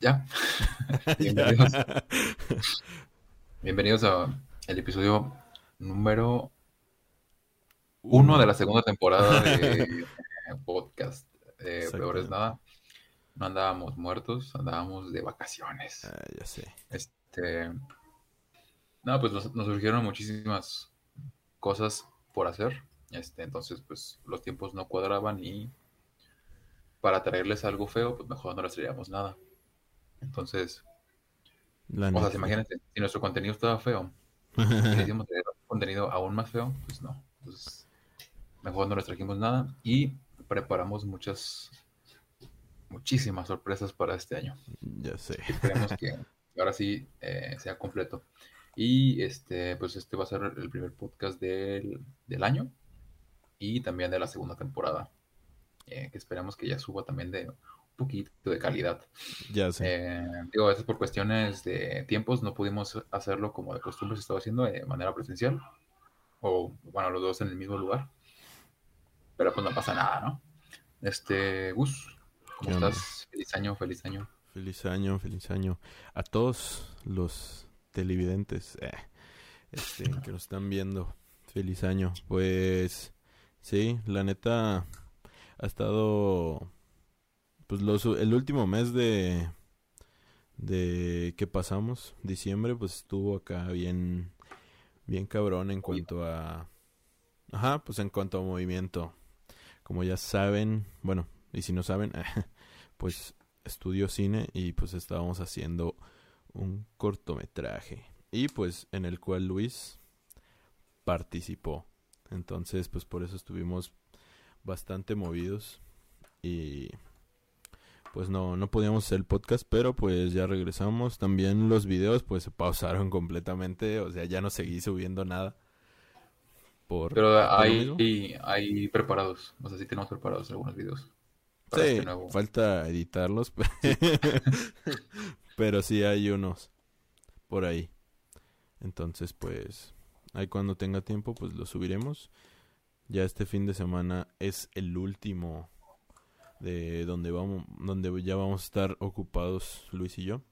Ya. Bienvenidos. Bienvenidos a el episodio número uno de la segunda temporada de podcast. Eh, peor es nada. No andábamos muertos, andábamos de vacaciones. Ah, ya sé. Este. No, pues nos, nos surgieron muchísimas cosas por hacer. Este, entonces, pues los tiempos no cuadraban y para traerles algo feo, pues mejor no les traíamos nada. Entonces, La o sea, imagínate, si nuestro contenido estaba feo, y decidimos traer contenido aún más feo, pues no. Entonces, mejor no les trajimos nada y preparamos muchas, muchísimas sorpresas para este año. ya sé. Esperemos que ahora sí eh, sea completo. Y este, pues este va a ser el primer podcast del, del año y también de la segunda temporada. eh, que esperemos que ya suba también de poquito de calidad. Ya sé. Eh, digo, a veces por cuestiones de tiempos no pudimos hacerlo como de costumbre se estaba haciendo de manera presencial. O, bueno, los dos en el mismo lugar. Pero pues no pasa nada, ¿no? Este, Gus, ¿cómo estás? Feliz año, feliz año. Feliz año, feliz año. A todos los televidentes eh, este, que nos están viendo. Feliz año. Pues sí, la neta ha estado pues los, el último mes de de que pasamos, diciembre, pues estuvo acá bien bien cabrón en cuanto a ajá, pues en cuanto a movimiento. Como ya saben, bueno, y si no saben, pues estudio cine y pues estábamos haciendo un cortometraje y pues en el cual Luis participó. Entonces, pues por eso estuvimos bastante movidos y pues no no podíamos hacer el podcast, pero pues ya regresamos. También los videos pues se pausaron completamente, o sea, ya no seguí subiendo nada. Por Pero hay, mismo. hay preparados, o sea, sí tenemos preparados algunos videos Sí, este nuevo. falta editarlos, pero sí hay unos por ahí. Entonces, pues, ahí cuando tenga tiempo, pues los subiremos. Ya este fin de semana es el último de donde vamos, donde ya vamos a estar ocupados Luis y yo.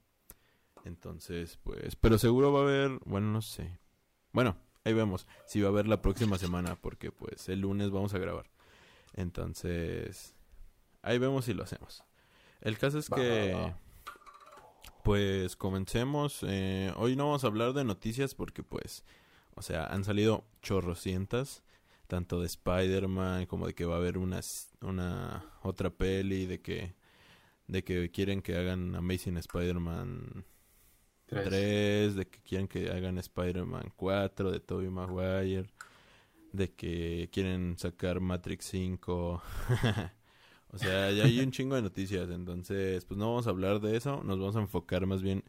Entonces, pues, pero seguro va a haber, bueno, no sé. Bueno, ahí vemos si va a haber la próxima semana, porque pues el lunes vamos a grabar. Entonces, ahí vemos si lo hacemos. El caso es Va, que, va, va. pues, comencemos. Eh, hoy no vamos a hablar de noticias porque, pues, o sea, han salido chorrocientas, tanto de Spider-Man como de que va a haber una, una otra peli, de que, de que quieren que hagan Amazing Spider-Man Tres. 3, de que quieren que hagan Spider-Man 4 de Tobey Maguire, de que quieren sacar Matrix 5. o sea, ya hay un chingo de noticias, entonces pues no vamos a hablar de eso, nos vamos a enfocar más bien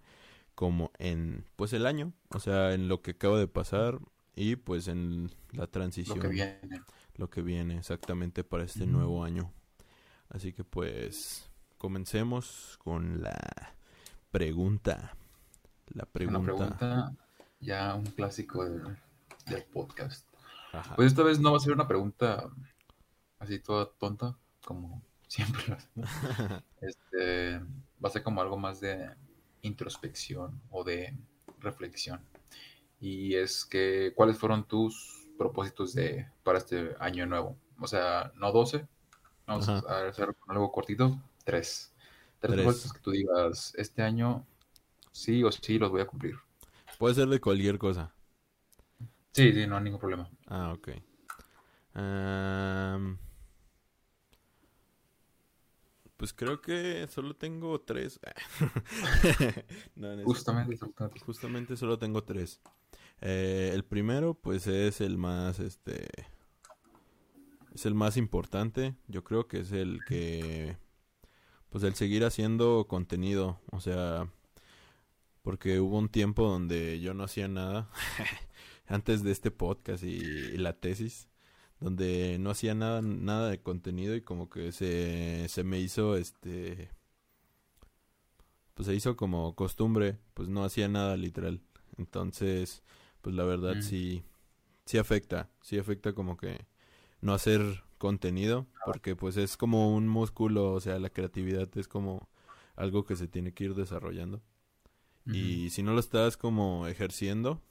como en pues el año, o sea, en lo que acaba de pasar y pues en la transición, Lo que viene. lo que viene exactamente para este nuevo año. Así que pues comencemos con la pregunta. La Una pregunta. pregunta, ya un clásico del, del podcast. Ajá. Pues esta vez no va a ser una pregunta así toda tonta, como siempre lo hacemos. Este, va a ser como algo más de introspección o de reflexión. Y es que, ¿cuáles fueron tus propósitos de, para este año nuevo? O sea, no 12, vamos Ajá. a hacer algo cortito, tres. Tres Tres. propósitos que tú digas, este año sí o sí los voy a cumplir. Puede ser de cualquier cosa. Sí, sí, no hay ningún problema. Ah, ok. Pues creo que solo tengo tres. No, justamente. justamente solo tengo tres. Eh, el primero, pues es el más, este, es el más importante. Yo creo que es el que, pues el seguir haciendo contenido. O sea, porque hubo un tiempo donde yo no hacía nada antes de este podcast y, y la tesis, donde no hacía nada, nada de contenido y como que se, se me hizo, este, pues se hizo como costumbre, pues no hacía nada literal. Entonces, pues la verdad Mm. sí, sí afecta, sí afecta como que no hacer contenido, porque pues es como un músculo, o sea, la creatividad es como algo que se tiene que ir desarrollando. Y si no lo estás como ejerciendo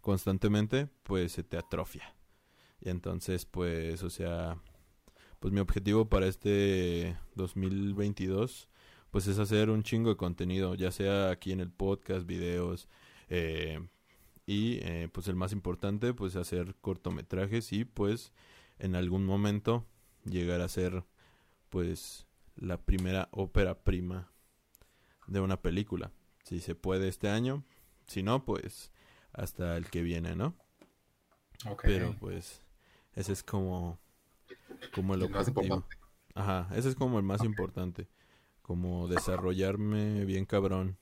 constantemente, pues se te atrofia. Y entonces, pues, o sea, pues mi objetivo para este 2022, pues es hacer un chingo de contenido, ya sea aquí en el podcast, videos, eh, y eh, pues el más importante, pues hacer cortometrajes y pues en algún momento llegar a ser pues la primera ópera prima de una película. Si se puede este año, si no, pues hasta el que viene, ¿no? Pero pues ese es como como el, objetivo. Ajá, ese es como el más importante, como desarrollarme bien cabrón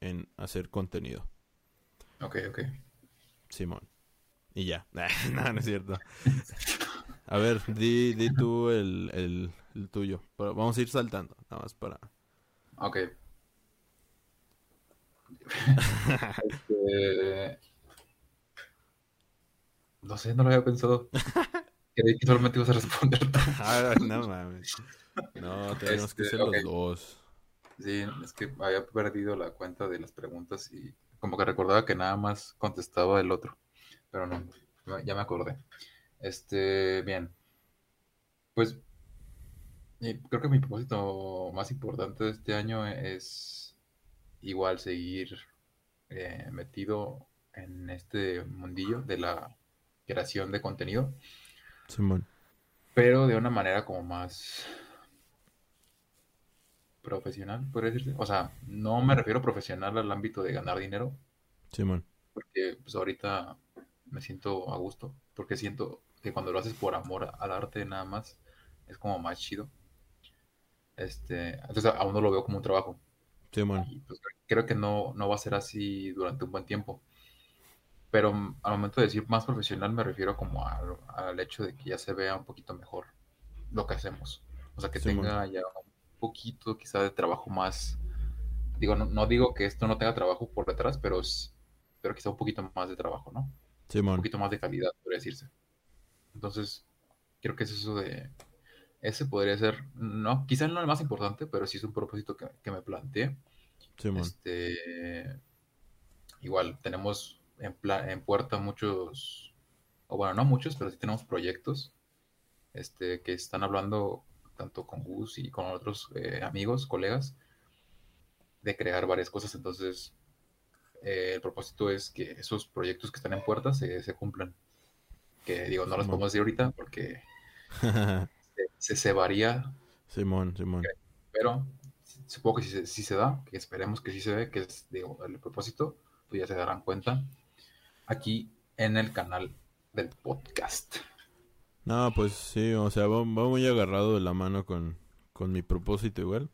en hacer contenido. Ok, ok. Simón. Y ya. no, no es cierto. A ver, di, di tú el, el, tuyo. vamos a ir saltando, nada más para... Ok. Este, no sé, no lo había pensado. Creí que solamente ibas a responder ah, no mames. No, tenemos que ser los dos. Sí, es que había perdido la cuenta de las preguntas y como que recordaba que nada más contestaba el otro. Pero no, ya me acordé. Este, bien. Pues creo que mi propósito más importante de este año es igual seguir eh, metido en este mundillo de la creación de contenido. Simón. Pero de una manera como más profesional, podría decirse. O sea, no me refiero profesional al ámbito de ganar dinero. Simón. Porque pues ahorita me siento a gusto, porque siento que cuando lo haces por amor al arte nada más, es como más chido. Este, entonces aún no lo veo como un trabajo. Simón. Pues, creo que no, no va a ser así durante un buen tiempo. Pero al momento de decir más profesional me refiero como al, hecho de que ya se vea un poquito mejor lo que hacemos. O sea, que tenga ya poquito quizá de trabajo más. Digo, no, digo que esto no tenga trabajo por detrás, pero, pero quizá un poquito más de trabajo, ¿no? Un poquito más de calidad, podría decirse. Entonces, creo que es eso de... Ese podría ser, no, quizá no el más importante, pero sí es un propósito que, me planteé. este, igual, tenemos en, en puerta muchos, o bueno, no muchos, pero sí tenemos proyectos este, que están hablando tanto con Gus y con otros eh, amigos, colegas, de crear varias cosas. Entonces, eh, el propósito es que esos proyectos que están en puerta se, se cumplan. Que digo, no los podemos decir ahorita porque se, se, varía. Simón, Simón. Pero supongo que si se, se da, que esperemos que sí se ve, que es digo, el propósito, pues ya se darán cuenta aquí en el canal del podcast. No, pues sí, o sea, va, muy agarrado de la mano con, con mi propósito igual.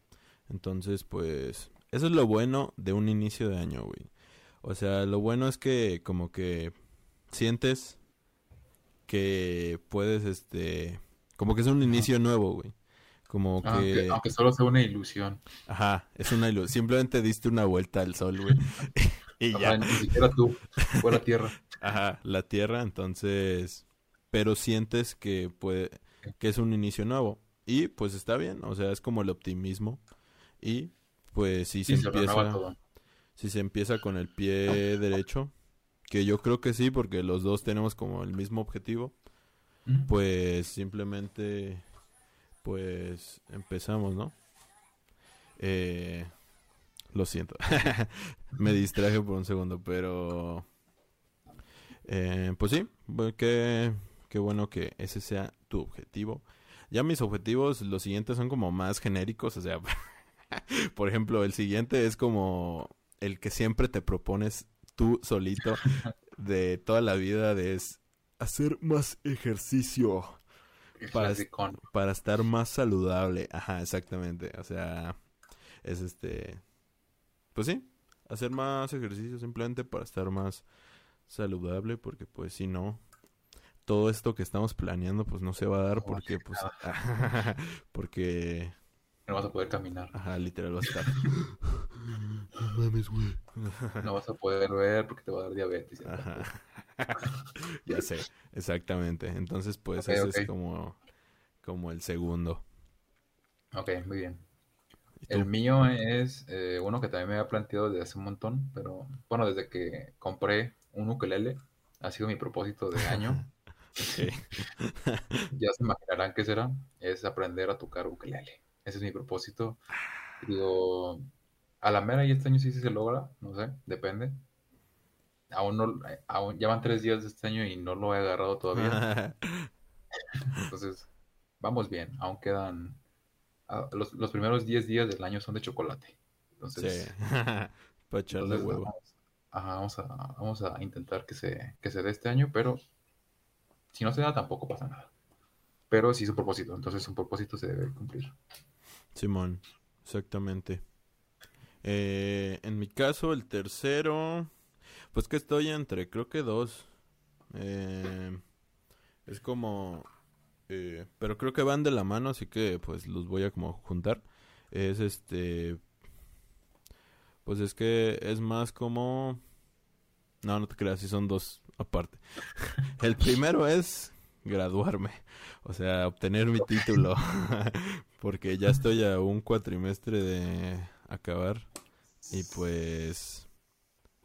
Entonces, pues, eso es lo bueno de un inicio de año, güey. O sea, lo bueno es que como que sientes que puedes, este, como que es un inicio nuevo, güey. Como ah, que... Aunque, solo sea una ilusión. Ajá, es una ilusión. Simplemente diste una vuelta al sol, güey. y ya. Ni siquiera tú, fue la Tierra. Ajá, la Tierra, entonces pero sientes que puede que es un inicio nuevo. Y pues está bien, o sea, es como el optimismo. Y pues si se, empieza si se empieza con el pie derecho, que yo creo que sí porque los dos tenemos como el mismo objetivo, pues simplemente pues empezamos, ¿no? Eh, lo siento, me distraje por un segundo, pero eh, pues sí, que Qué bueno que ese sea tu objetivo. Ya mis objetivos, los siguientes son como más genéricos, o sea, por ejemplo, el siguiente es como el que siempre te propones tú solito de toda la vida de es hacer más ejercicio para, para estar más saludable. Ajá, exactamente. O sea, es este pues sí, hacer más ejercicio simplemente para estar más saludable porque pues si no todo esto que estamos planeando pues no se va a dar porque pues porque no vas a poder caminar. Ajá, literal vas a estar. no mames, güey. No vas a poder ver porque te va a dar diabetes. Ajá. ya sé, exactamente. Entonces, pues ese es como, como el segundo. Ok, muy bien. El mío es eh, uno que también me había planteado desde hace un montón, pero bueno, desde que compré un ukelele, ha sido mi propósito de año. ya se imaginarán qué será, es aprender a tocar ukelele. Ese es mi propósito. Digo, a la mera y este año sí se logra, no sé, depende. Aún no, aún, ya van tres días de este año y no lo he agarrado todavía. Entonces, vamos bien, aún quedan Ah, los, los, primeros 10 días del año son de chocolate. Entonces, sí. Para echarle huevo. Vamos, ajá, vamos, a, vamos a intentar que se, que se dé este año, pero si no se da, tampoco pasa nada. Pero sí es un propósito, entonces un propósito se debe cumplir. Simón, exactamente. Eh, en mi caso, el tercero, pues que estoy entre, creo que dos. Eh, es como eh, pero creo que van de la mano, así que pues los voy a como juntar. Es este... Pues es que es más como... No, no te creas, si son dos aparte. El primero es graduarme, o sea, obtener mi título, porque ya estoy a un cuatrimestre de acabar y pues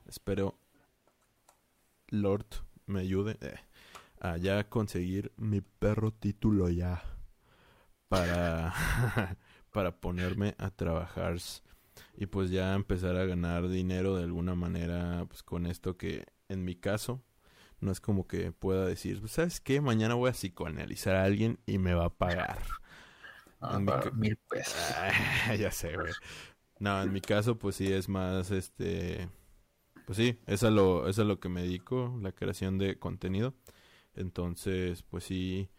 espero Lord me ayude. Eh a ya conseguir mi perro título ya para, para ponerme a trabajar y pues ya empezar a ganar dinero de alguna manera pues con esto que en mi caso no es como que pueda decir, pues, ¿sabes qué? Mañana voy a psicoanalizar a alguien y me va a pagar. Ah, mil pesos. ya sé, güey. No, en mi caso, pues sí es más, este, pues sí, es lo, es a lo que me dedico, la creación de contenido. Entonces, pues sí,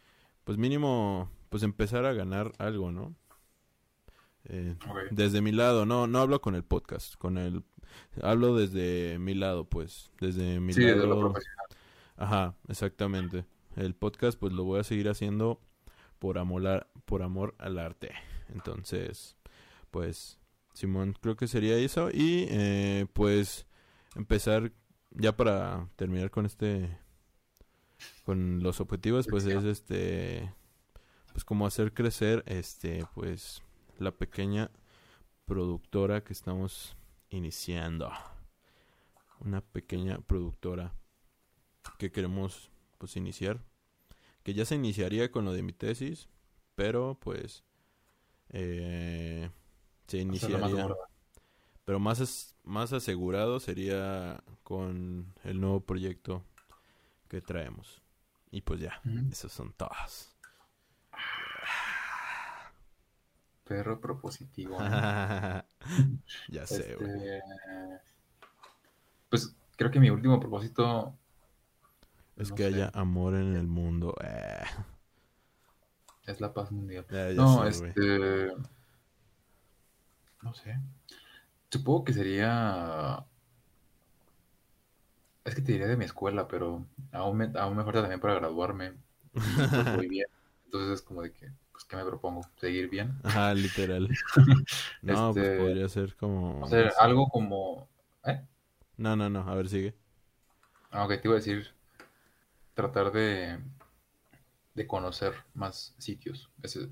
pues mínimo, pues empezar a ganar algo, ¿no? Eh, desde mi lado, no, no hablo con el podcast, con el, hablo desde mi lado, pues, desde mi sí, lado. Desde lo profesional. Ajá, exactamente. El podcast, pues, lo voy a seguir haciendo por amor, por amor al arte. Entonces, pues, Simón, creo que sería eso y, eh, pues, empezar ya para terminar con este con los objetivos pues es este pues como hacer crecer este pues la pequeña productora que estamos iniciando. Una pequeña productora que queremos pues iniciar. Que ya se iniciaría con lo de mi tesis pero pues eh, se iniciaría. pero más más asegurado sería con el nuevo proyecto que traemos. Y pues ya, esos son todos. Perro propositivo. ya sé, este, Pues creo que mi último propósito es que haya amor en el mundo. Eh. Es la paz mundial. no, este. No sé. Supongo que sería es que te diría de mi escuela, pero aún me, aún me falta también para graduarme. Muy bien. Entonces es como de que, pues, ¿qué me propongo? ¿Seguir bien? Ajá, literal. no, pues este, podría ser como... O sea, algo como... ¿Eh? No, no, no, a ver, sigue. Ah, ok, te iba a decir, tratar de, de conocer más sitios. o sea,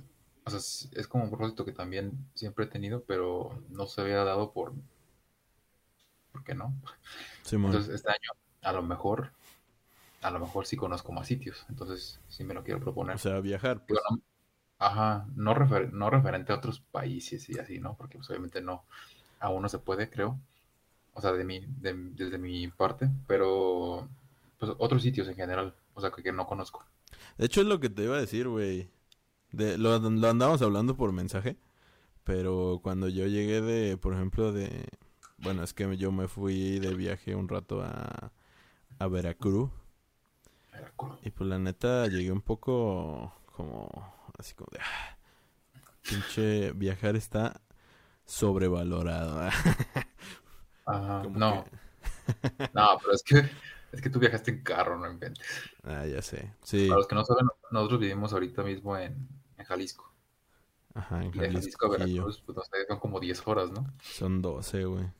es, como un propósito que también siempre he tenido, pero no se había dado por... ¿Por qué no? Entonces, este año a lo mejor, a lo mejor sí conozco más sitios, entonces sí me lo quiero proponer. O sea, viajar. Pues. Ajá, no, no referente a otros países y así, ¿no? Porque pues, obviamente no, aún no se puede, creo. O sea, de mi, desde mi parte, pero pues otros sitios en general, o sea, que, no conozco. De hecho, es lo que te iba a decir, güey. De, lo, lo andamos hablando por mensaje, pero cuando yo llegué de, por ejemplo, de... Bueno, es que yo me fui de viaje un rato a, a Veracruz. Y pues la neta llegué un poco como así como de ah, pinche viajar está sobrevalorado. Ajá, no. no, pero es que es que tú viajaste en carro, no inventes. Ah, ya sé. Sí. Para los que no saben, nosotros vivimos ahorita mismo en, en Jalisco. Ajá, en Jalisco. de Jalisco a Veracruz, pues no sé, son como 10 horas, ¿no? Son 12, güey.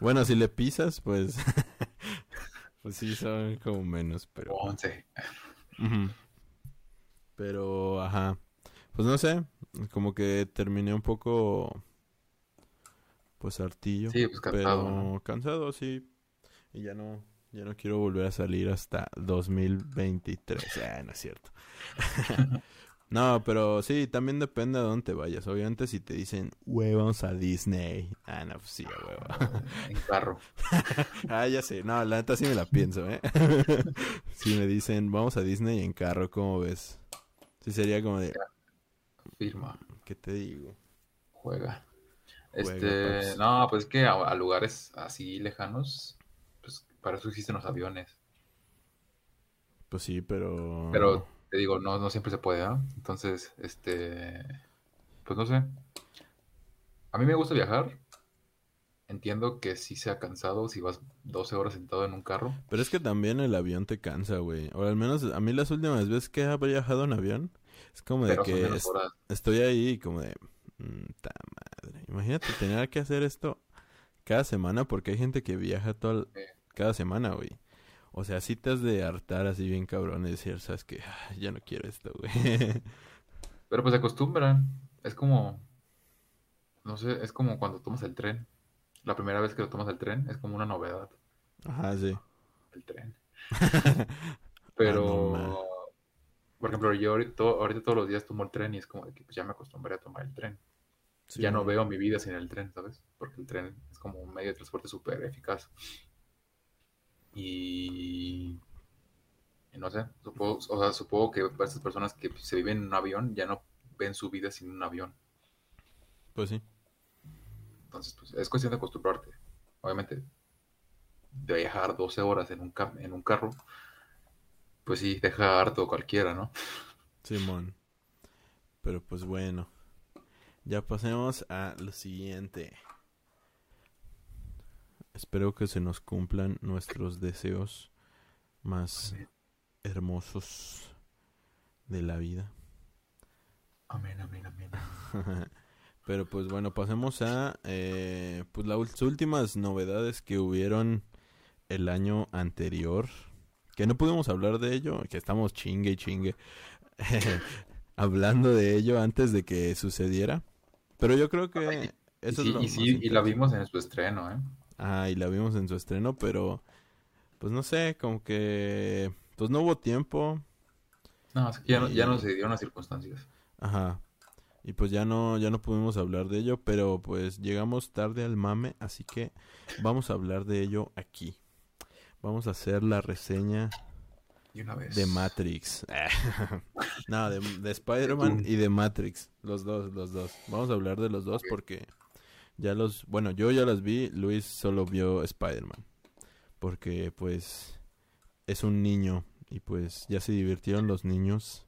Bueno, si le pisas, pues Pues sí, son como menos, pero... 11. Pero, ajá. Pues no sé, como que terminé un poco pues hartillo. Sí, pues cansado, pero ¿no? cansado, sí. Y ya no, ya no quiero volver a salir hasta 2023. Ah, no es cierto. no, pero sí, también depende de dónde te vayas. Obviamente si te dicen, vamos a Disney. Ah, no, pues sí, a huevo. En carro. ah, ya sé. No, la neta sí me la pienso, ¿eh? si me dicen, vamos a Disney en carro, ¿cómo ves? Sí sería como de, Firma. ¿qué te digo? Juega. Juega, Este, paps. no, pues es que a, a lugares así lejanos, pues para eso existen los aviones. Pues sí, pero... Pero te digo, no, no siempre se puede, ¿ah? Entonces, este, pues no sé. A mí me gusta viajar. Entiendo que sí sea cansado si vas 12 horas sentado en un carro. Pero es que también el avión te cansa, güey. O al menos a mí las últimas veces que he viajado en avión, es como de Pero que es- estoy ahí como de... "Mm, ta madre. Imagínate tener que hacer esto cada semana porque hay gente que viaja toda, Sí. cada semana, güey. O sea, has de hartar así bien cabrón y decir, sabes que ya no quiero esto, güey. Pero pues se acostumbran. Es como, no sé, es como cuando tomas el tren. La primera vez que lo tomas el tren es como una novedad, Ajá, sí. el tren. Ah, Pero, no, ma. por ejemplo, yo ahorita, ahorita todos los días tomo el tren y es como de que pues, ya me acostumbré a tomar el tren. Sí, ya no veo mi vida sin el tren, ¿sabes? Porque el tren es como un medio de transporte súper eficaz. Y, y no sé, supongo, o sea, supongo que para esas personas que se viven en un avión ya no ven su vida sin un avión. Pues sí. Entonces, pues es cuestión de acostumbrarte. Obviamente, de viajar 12 horas en un, en un carro, pues sí, deja harto cualquiera, ¿no? Simón. Pero pues bueno. Ya pasemos a lo siguiente. Espero que se nos cumplan nuestros deseos más Amén. hermosos de la vida. Amén, amén, amén. Pero pues bueno, pasemos a eh, pues las últimas novedades que hubieron el año anterior. Que no pudimos hablar de ello, que estamos chingue y chingue hablando de ello antes de que sucediera. Pero yo creo que Ay, Y eso sí, es lo y, más sí, y la vimos en su estreno, ¿eh? Ah, y la vimos en su estreno, pero pues no sé, como que pues no hubo tiempo. No, es que ya no, ya no Y- se dieron las circunstancias. Ajá. Y pues ya no, ya no pudimos hablar de ello, pero pues llegamos tarde al mame, así que vamos a hablar de ello aquí. Vamos a hacer la reseña Y una vez. de Matrix. no, de, de Spider-Man y de Matrix. Los dos, los dos. Vamos a hablar de los dos porque ya los, bueno, yo ya las vi, Luis solo vio Spider-Man. Porque pues es un niño y pues ya se divirtieron los niños.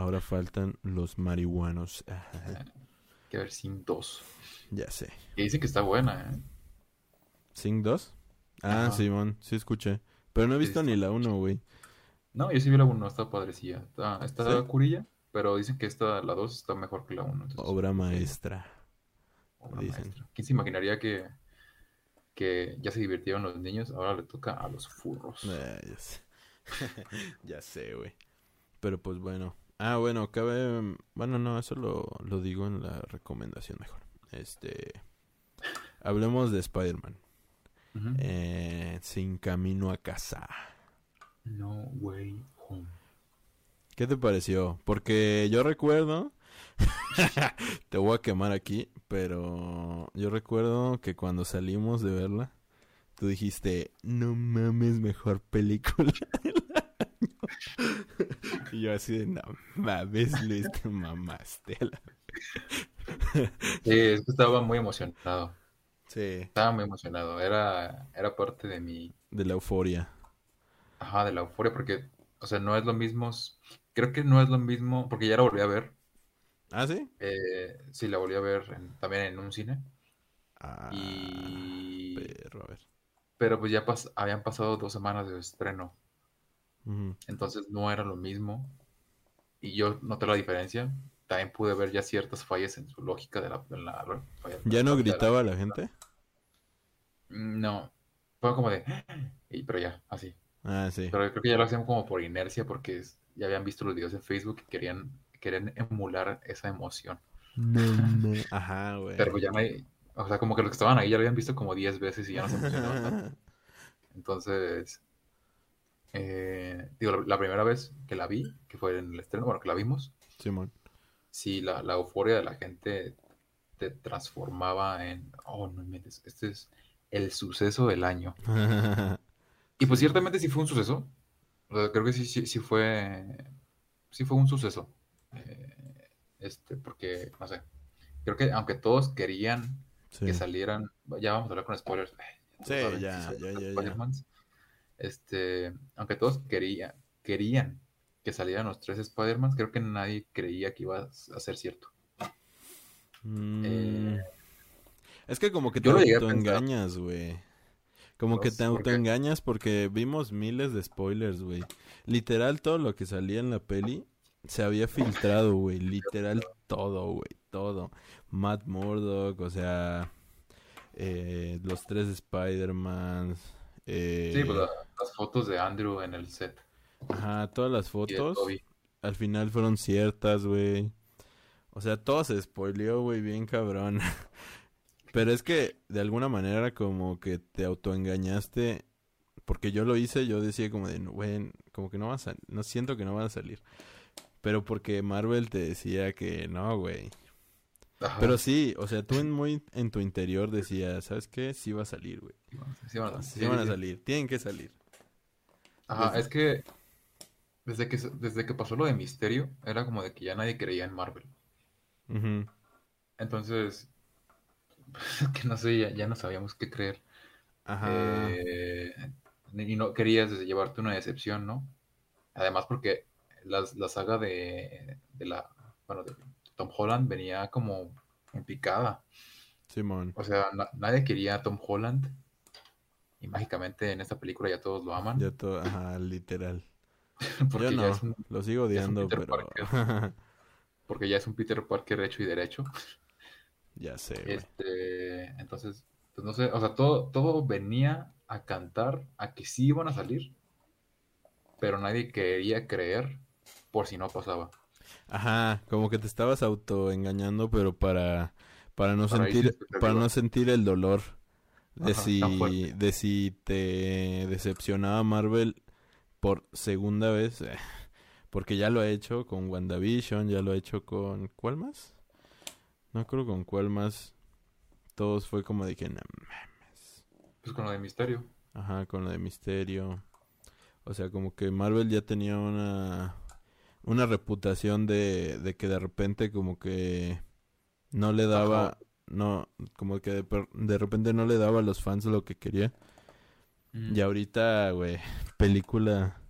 Ahora faltan los marihuanos. Que ver sin dos. ya sé. Que dicen que está buena, ¿eh? ¿Sing 2? Ah, Ajá. Simón, sí escuché. Pero no he visto ni la 1, güey. No, yo sí vi la 1, está padrecilla. Está, está ¿Sí? curilla, pero dicen que esta, la 2 está mejor que la 1. Obra maestra. Obra dicen. maestra. ¿Quién se imaginaría que, que ya se divirtieron los niños? Ahora le toca a los furros. Eh, ya sé. ya sé, güey. Pero pues bueno. Ah, bueno, cabe... Bueno, no, eso lo, lo digo en la recomendación mejor. Este... Hablemos de Spider-Man. Eh, sin camino a casa. No way home. ¿Qué te pareció? Porque yo recuerdo... te voy a quemar aquí, pero yo recuerdo que cuando salimos de verla, tú dijiste, no mames, mejor película del año". y yo así de, no mames, Luis, te mamaste. a la-". Sí, es que estaba muy emocionado. Sí, Estaba muy emocionado. Era, era parte de mi, de la euforia. ajá, de la euforia, porque, o sea, no es lo mismo. Creo que no es lo mismo, porque ya la volví a ver. ¿Ah, sí? Eh, sí, la volví a ver en- también en un cine. Ah, Y... perro, a ver. Pero pues ya pas- habían pasado dos semanas de estreno. Entonces no era lo mismo. Y yo noté la diferencia. También pude ver ya ciertas fallas en su lógica de la... falla- ¿Ya no de la- gritaba la gente? No. Fue como de... y- pero ya, así. Ah, sí. Pero creo que ya lo hacían como por inercia porque es- ya habían visto los videos en Facebook y querían, querían emular esa emoción. No, no. Ajá, güey. Pero pues ya me... O sea, como que los que estaban ahí ya lo habían visto como 10 veces y ya no se emocionaban. Entonces, eh, digo, la, la primera vez que la vi, que fue en el estreno, bueno, que la vimos, Simón. sí, la, la euforia de la gente te transformaba en, oh, no inventes, este es el suceso del año. Y pues ciertamente sí fue un suceso. O sea, creo que sí, sí, sí fue, sí fue un suceso. Eh, este, porque, no sé, creo que aunque todos querían Sí. que salieran, ya vamos a hablar con spoilers. Sí, sí, ya, ya. Spider-Mans. Este, aunque todos quería, querían que salieran los tres Spider-Man, creo que nadie creía que iba a ser cierto. Mm. Eh, Es que como que te autoengañas, güey. Como que te autoengañas porque vimos miles de spoilers, güey. Literal todo lo que salía en la peli se había filtrado, güey. Literal todo, güey. Todo. Matt Murdock, o sea, eh, los tres Spider-Man. Eh, Sí, pues las fotos de Andrew en el set Ajá, todas las fotos al final fueron ciertas, güey. O sea, todo se spoileó, güey, bien cabrón. Pero es que de alguna manera como que te autoengañaste. Porque yo lo hice, yo decía como de, güey, como que no va a salir, no siento que no van a salir. Pero porque Marvel te decía que no, güey. Pero sí, o sea, tú en muy en tu interior decías, ¿sabes qué? Sí va a salir, güey. sí van a- Sí sí, van a salir, tienen que salir. Ajá, es que desde que desde que pasó lo de Misterio, era como de que ya nadie creía en Marvel. Entonces, que no sé, ya, ya no sabíamos qué creer. Ajá. Eh, y no querías llevarte una decepción, ¿no? Además porque las- la, saga de, de la, bueno, de Tom Holland venía como en picada. Simón. O sea, na- nadie quería a Tom Holland y mágicamente en esta película ya todos lo aman. Ya todo, ajá, literal. porque Yo ya no, es un- lo sigo odiando, Peter pero... porque ya es un Peter Parker hecho y derecho. ya sé, güey. Este, entonces, pues no sé, o sea, todo, todo venía a cantar a que sí iban a salir, pero nadie quería creer por si no pasaba. Ajá, como que te estabas autoengañando, pero para, para no Para sentir, para no sentir el dolor de Ajá, si, de si te decepcionaba Marvel por segunda vez, eh, porque ya lo ha hecho con WandaVision, ya lo ha hecho con, ¿cuál más? No creo con cuál más. Todos fue como de que, "No mames". Pues con lo de Misterio. Ajá, con lo de Misterio. O sea, como que Marvel ya tenía una, una reputación de, de que de repente como que no le daba, Ajá. No, como que de, repente no le daba a los fans lo que quería. Mm. Y ahorita, güey, película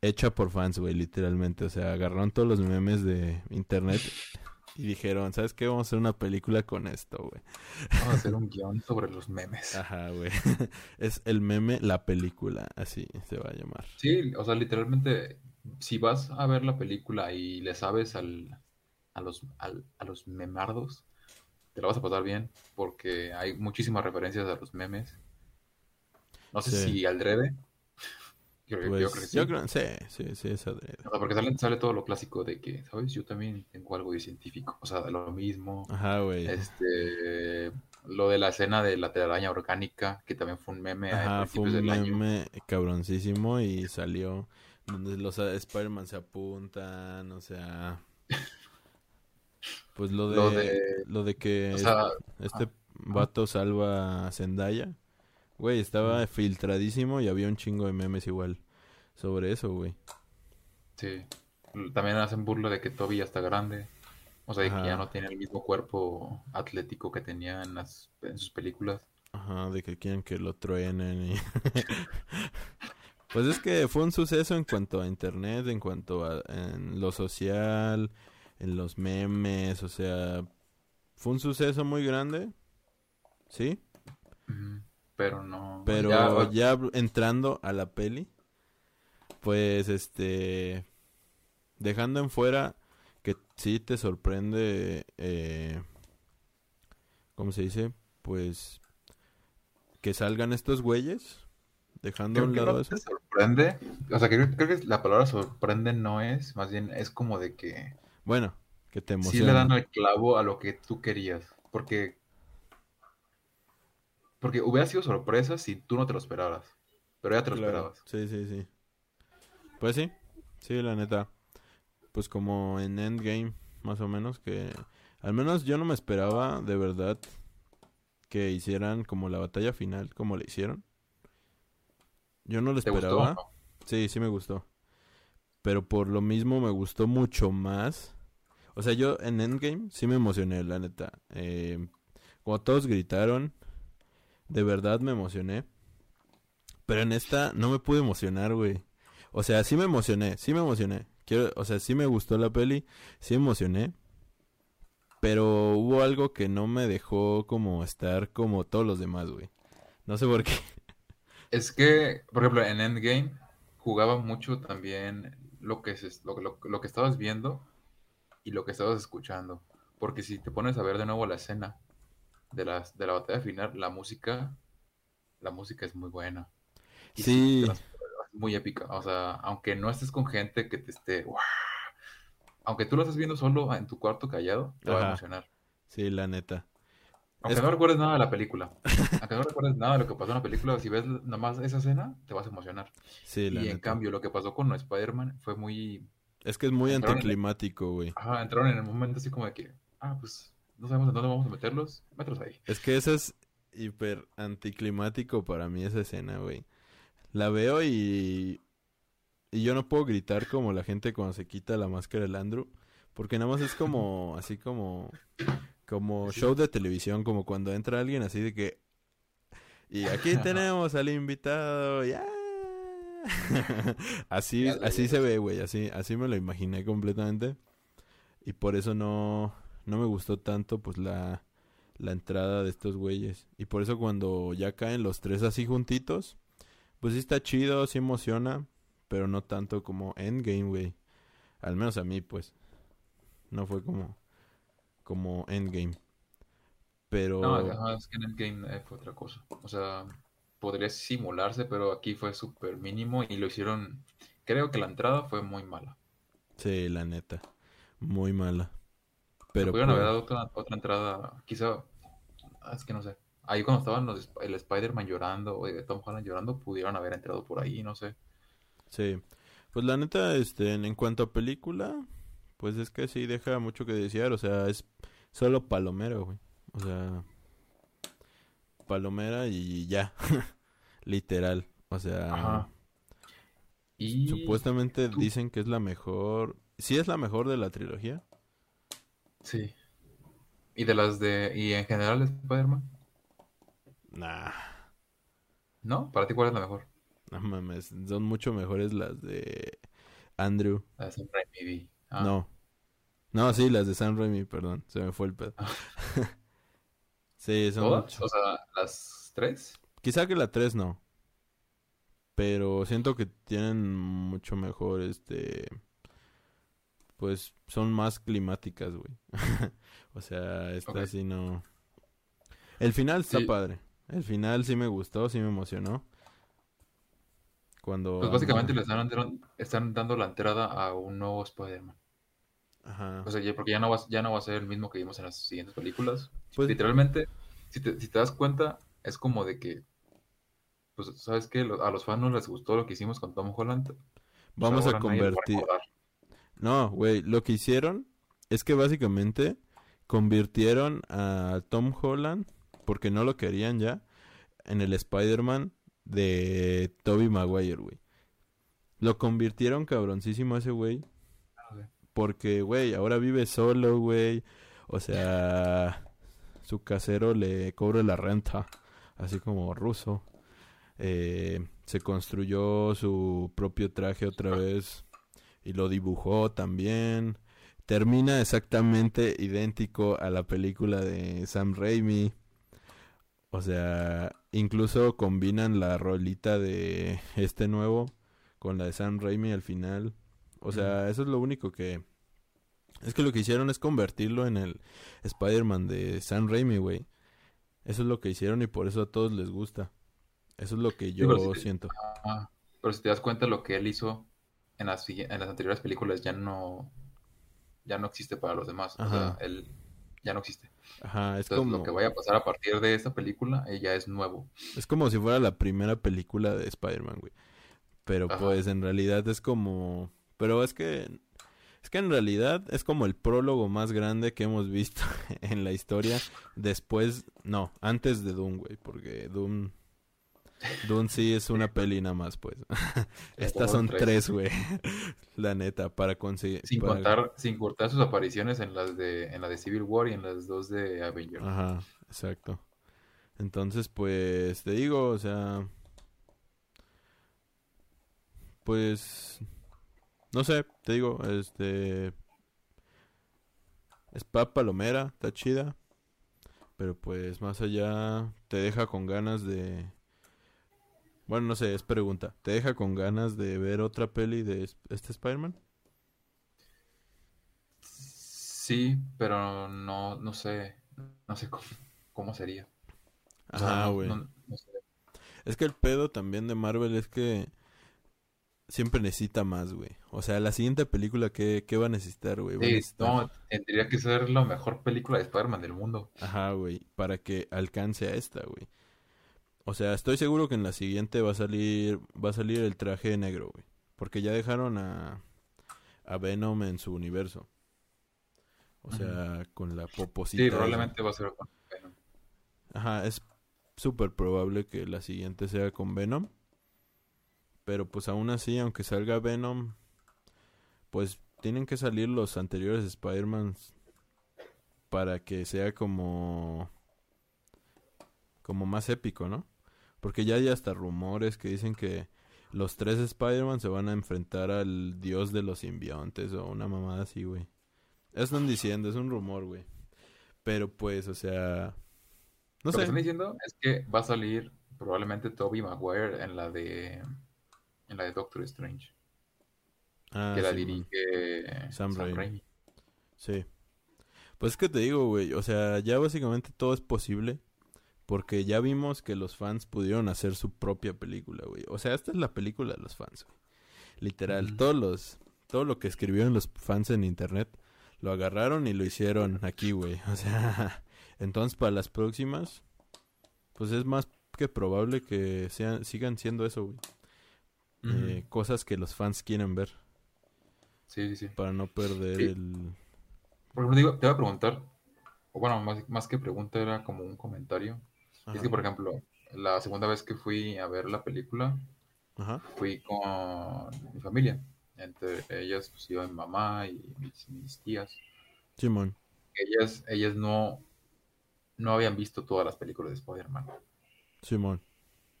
hecha por fans, güey, literalmente. O sea, agarraron todos los memes de internet y dijeron, ¿sabes qué? Vamos a hacer una película con esto, güey. Vamos a hacer un guion sobre los memes. Ajá, güey. es el meme, la película, así se va a llamar. Sí, o sea, literalmente, si vas a ver la película y le sabes al, a los, al- a los memardos, te la vas a pasar bien, porque hay muchísimas referencias a los memes. No sé Sí. si al drede. Yo, yo Pues, creo que sí. yo creo, sí, sí, sí, es adrede. O sea, porque sale, sale todo lo clásico de que, ¿sabes? Yo también tengo algo de científico. O sea, lo mismo. Ajá, güey. Este, lo de la escena de la telaraña orgánica, que también fue un meme Ajá, fue un del año. meme cabroncísimo y salió donde los Spider-Man se apuntan, o sea... Pues lo de, Lo lo de- que O sea, este vato salva a Zendaya, güey, estaba filtradísimo y había un chingo de memes igual sobre eso, güey. sí. También hacen burla de que Toby ya está grande. O sea, de que ya no tiene el mismo cuerpo atlético que tenía en las, en sus películas. Ajá, de que quieren que lo truenen y... Pues es que fue un suceso en cuanto a internet, en cuanto a en lo social, en los memes, o sea, fue un suceso muy grande, ¿sí? Pero no. Pero ya- ya entrando a la peli, pues este, dejando en fuera que sí te sorprende, eh, ¿cómo se dice? Pues que salgan estos güeyes, dejando a un lado no eso. te sorprende. O sea, creo, creo que la palabra sorprende no es, más bien es como de que Bueno, que te sí le dan emociona. al clavo a lo que tú querías. Porque Porque hubiera sido sorpresa si tú no te lo esperaras. Pero ya te lo Claro. esperabas. Sí, sí, sí. Pues sí, sí, la neta. Pues como en Endgame, más o menos, que al menos yo no me esperaba de verdad que hicieran como la batalla final, como le hicieron. Yo no lo ¿Te gustó? esperaba. no? Sí, sí me gustó. Pero por lo mismo me gustó mucho más. O sea, yo en Endgame sí me emocioné, la neta. Eh, cuando todos gritaron, de verdad me emocioné. Pero en esta no me pude emocionar, güey. O sea, sí me emocioné, sí me emocioné. Quiero, o sea, sí me gustó la peli, sí me emocioné. Pero hubo algo que no me dejó como estar como todos los demás, güey. No sé por qué. Es que, por ejemplo, en Endgame jugaba mucho también lo que, se, lo, lo- lo que estabas viendo y lo que estabas escuchando. Porque si te pones a ver de nuevo la escena de, las, de la batalla final, la música, la música es muy buena. Y Sí. muy épica. O sea, aunque no estés con gente que te esté... Aunque tú lo estés viendo solo en tu cuarto callado, te va a emocionar. Sí, la neta. Aunque Es- no recuerdes nada de la película. Aunque no recuerdes nada de lo que pasó en la película, si ves nada más esa escena, te vas a emocionar. Sí, la Y en cambio, lo que pasó con Spider-Man fue muy... Es que es muy Entraron en- anticlimático, güey. Ajá, entraron en el momento así como de que, ah, pues, no sabemos en dónde vamos a meterlos, mételos ahí. Es que eso es hiper anticlimático para mí esa escena, güey. La veo y... Y yo no puedo gritar como la gente cuando se quita la máscara del Andrew. Porque nada más es como... Así como... Como Sí. show de televisión. Como cuando entra alguien así de que... Y aquí tenemos al invitado. ¡Ya! así, así se ve, güey. Así, así me lo imaginé completamente. Y por eso no, no me gustó tanto, pues, la, la entrada de estos güeyes. Y por eso cuando ya caen los tres así juntitos, pues sí está chido, sí emociona, pero no tanto como Endgame, güey. Al menos a mí, pues. No fue como, como Endgame. Pero... No, es que en Endgame eh, fue otra cosa. O sea, podría simularse, pero aquí fue súper mínimo y lo hicieron... Creo que la entrada fue muy mala. Sí, la neta. Muy mala. Pero pudieron haber pues, dado otra, otra entrada, quizá... ah, Es que no sé. Ahí cuando estaban los, el Spider-Man llorando, o eh, Tom Holland llorando, pudieron haber entrado por ahí, no sé. sí. Pues la neta, este, en cuanto a película, pues es que sí deja mucho que desear. O sea, es solo palomero, güey. O sea, palomera y ya. Literal. O sea, Ajá. Y... supuestamente tú- dicen que es la mejor. Sí es la mejor de la trilogía. Sí. Y de las de... Y en general Spider-Man, Nah, ¿no? ¿Para ti cuál es la mejor? no mames. Son mucho mejores las de Andrew. La de Raimi. Ah, No. No, sí, las de Sam Raimi, perdón. Se me fue el pedo. Ah. sí, son ¿Todas? mucho. O sea, las tres. Quizá que la 3 no. Pero siento que tienen mucho mejor, este... Pues son más climáticas, güey. o sea, esta sí no... El final está Sí. padre. El final sí me gustó, sí me emocionó. Cuando... Pues básicamente le están, dando- están dando la entrada a un nuevo Spider-Man. Ajá. O sea, porque ya no, va, ya no va a ser el mismo que vimos en las siguientes películas. Pues- Literalmente, si te, si te das cuenta, es como de que, pues, ¿sabes qué? A los fans no les gustó lo que hicimos con Tom Holland. pues Vamos a convertir... No, güey, lo que hicieron es que básicamente convirtieron a Tom Holland, porque no lo querían ya, en el Spider-Man de Tobey Maguire, güey. Lo convirtieron cabroncísimo a ese güey, porque, güey, ahora vive solo, güey. O sea, su casero le cobra la renta, así como ruso. Eh, se construyó su propio traje otra vez y lo dibujó también. Termina exactamente idéntico a la película de Sam Raimi. O sea, incluso combinan la rolita de este nuevo con la de Sam Raimi al final. O sea, eso es lo único que... Es que lo que hicieron es convertirlo en el Spider-Man de Sam Raimi, güey. Eso es lo que hicieron y por eso a todos les gusta. Eso es lo que yo pero si te- siento. Ah, pero si te das cuenta, lo que él hizo en las, en las anteriores películas ya no, ya no existe para los demás. O sea, él ya no existe. Ajá, es Entonces como... lo que vaya a pasar a partir de esta película eh, ya es nuevo. Es como si fuera la primera película de Spider-Man, güey. Pero Ajá. pues en realidad es como... Pero es que... Es que en realidad es como el prólogo más grande que hemos visto en la historia. Después... No, antes de Doom, güey. Porque Doom... Doom sí es una peli nada más, pues. Estas son tres. güey. La neta, para conseguir... Sin para- contar, sin cortar sus apariciones en las de, en la de Civil War y en las dos de Avengers. Ajá, exacto. Entonces, pues, te digo, o sea, pues, no sé, te digo, este, es pa palomera, está chida, pero pues más allá te deja con ganas de, bueno, no sé, es pregunta, ¿te deja con ganas de ver otra peli de es- este Spider-Man? Sí, pero no, no sé, no sé cómo, cómo sería. No- güey. no- no sé. Es que el pedo también de Marvel es que siempre necesita más, güey. O sea, la siguiente película, ¿qué, qué va a necesitar, güey? Sí, necesitar- no, tendría que ser la mejor película de Spider-Man del mundo. Ajá, güey, para que alcance a esta, güey. O sea, estoy seguro que en la siguiente va a salir, va a salir el traje negro, güey. Porque ya dejaron a, a Venom en su universo. O sea, con la poposita. Sí, probablemente va a ser con Venom. Ajá, es súper probable que la siguiente sea con Venom. Pero pues aún así, aunque salga Venom, pues tienen que salir los anteriores Spider-Man para que sea como como más épico, ¿no? Porque ya hay hasta rumores que dicen que los tres Spider-Man se van a enfrentar al dios de los simbiontes o una mamada así, güey. Están diciendo, es un rumor, güey. Pero pues, o sea, no Lo que sé. están diciendo es que va a salir probablemente Tobey Maguire en la de en la de Doctor Strange, Ah, que la sí, dirige Sam Sam, Raimi. Raimi. Sí. Pues es que te digo, güey, o sea, ya básicamente todo es posible porque ya vimos que los fans pudieron hacer su propia película, güey. O sea, esta es la película de los fans, güey. Literal, todos los todo lo que escribieron los fans en internet lo agarraron y lo hicieron aquí, güey. O sea, entonces para las próximas pues es más que probable que sean sigan siendo eso, güey. Eh, cosas que los fans quieren ver Sí, sí, sí. para no perder Sí. el Por ejemplo, digo, te voy a preguntar, o bueno, más, más que pregunta era como un comentario. Es que, por ejemplo, la segunda vez que fui a ver la película, Ajá. fui con mi familia. Entre ellas, pues iba mi mamá y mis, mis tías. Simón. Ellas, ellas no, no habían visto todas las películas de Spider-Man. Simón.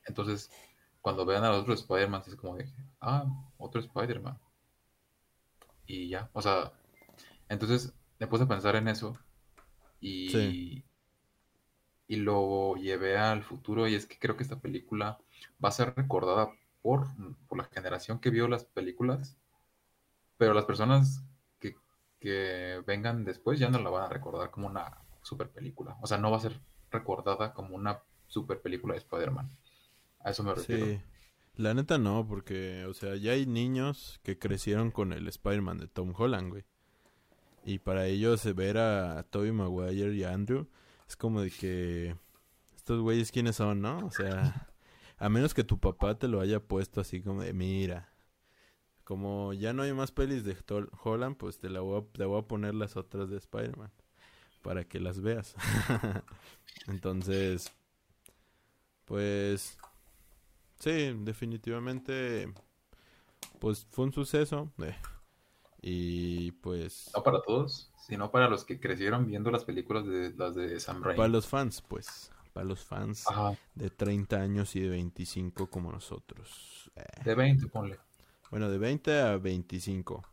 Entonces, cuando vean a los otros Spider-Man, es como de, ah, otro Spider-Man. Y ya, o sea, entonces me puse a pensar en eso y, Sí. y lo llevé al futuro y es que creo que esta película va a ser recordada por, por la generación que vio las películas, pero las personas que, que vengan después ya no la van a recordar como una super película. O sea, no va a ser recordada como una super película de Spider-Man. A eso me refiero. Sí. La neta no, porque, o sea, ya hay niños que crecieron con el Spider-Man de Tom Holland, güey. Y para ellos eh, ver a Tobey Maguire y a Andrew es como de que estos güeyes quiénes son, ¿no? O sea, a menos que tu papá te lo haya puesto así como de, mira, como ya no hay más pelis de Holland, pues te la voy a, te voy a poner las otras de Spider-Man para que las veas. Entonces, pues sí, definitivamente pues fue un suceso eh, y pues No para todos, sino para los que crecieron viendo las películas de las de Sam Raimi. para los fans, pues, para los fans Ajá, de 30 años y de 25 como nosotros. Eh, de 20, ponle. Bueno, de 20 a 25.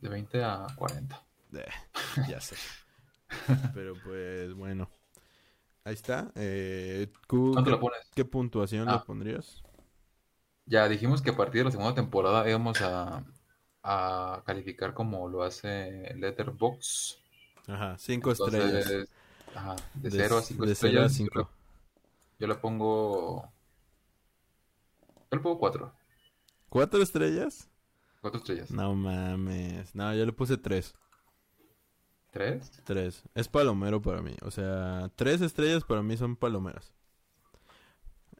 De 20 a 40. Eh, ya sé. Pero pues bueno. Ahí está. Eh, ¿cu- ¿Cuánto qué, la pones? qué puntuación le Ah. pondrías? Ya dijimos que a partir de la segunda temporada íbamos a, a calificar como lo hace Letterboxd. Ajá, 5 estrellas. Ajá, de De 0 a s- 5 de cero a estrellas. yo cinco. Yo le pongo. Yo le pongo 4. ¿Cuatro estrellas? 4 estrellas. No mames. No, yo le puse 3. ¿Tres? Tres. Es palomero para mí. O sea, tres estrellas para mí son palomeras.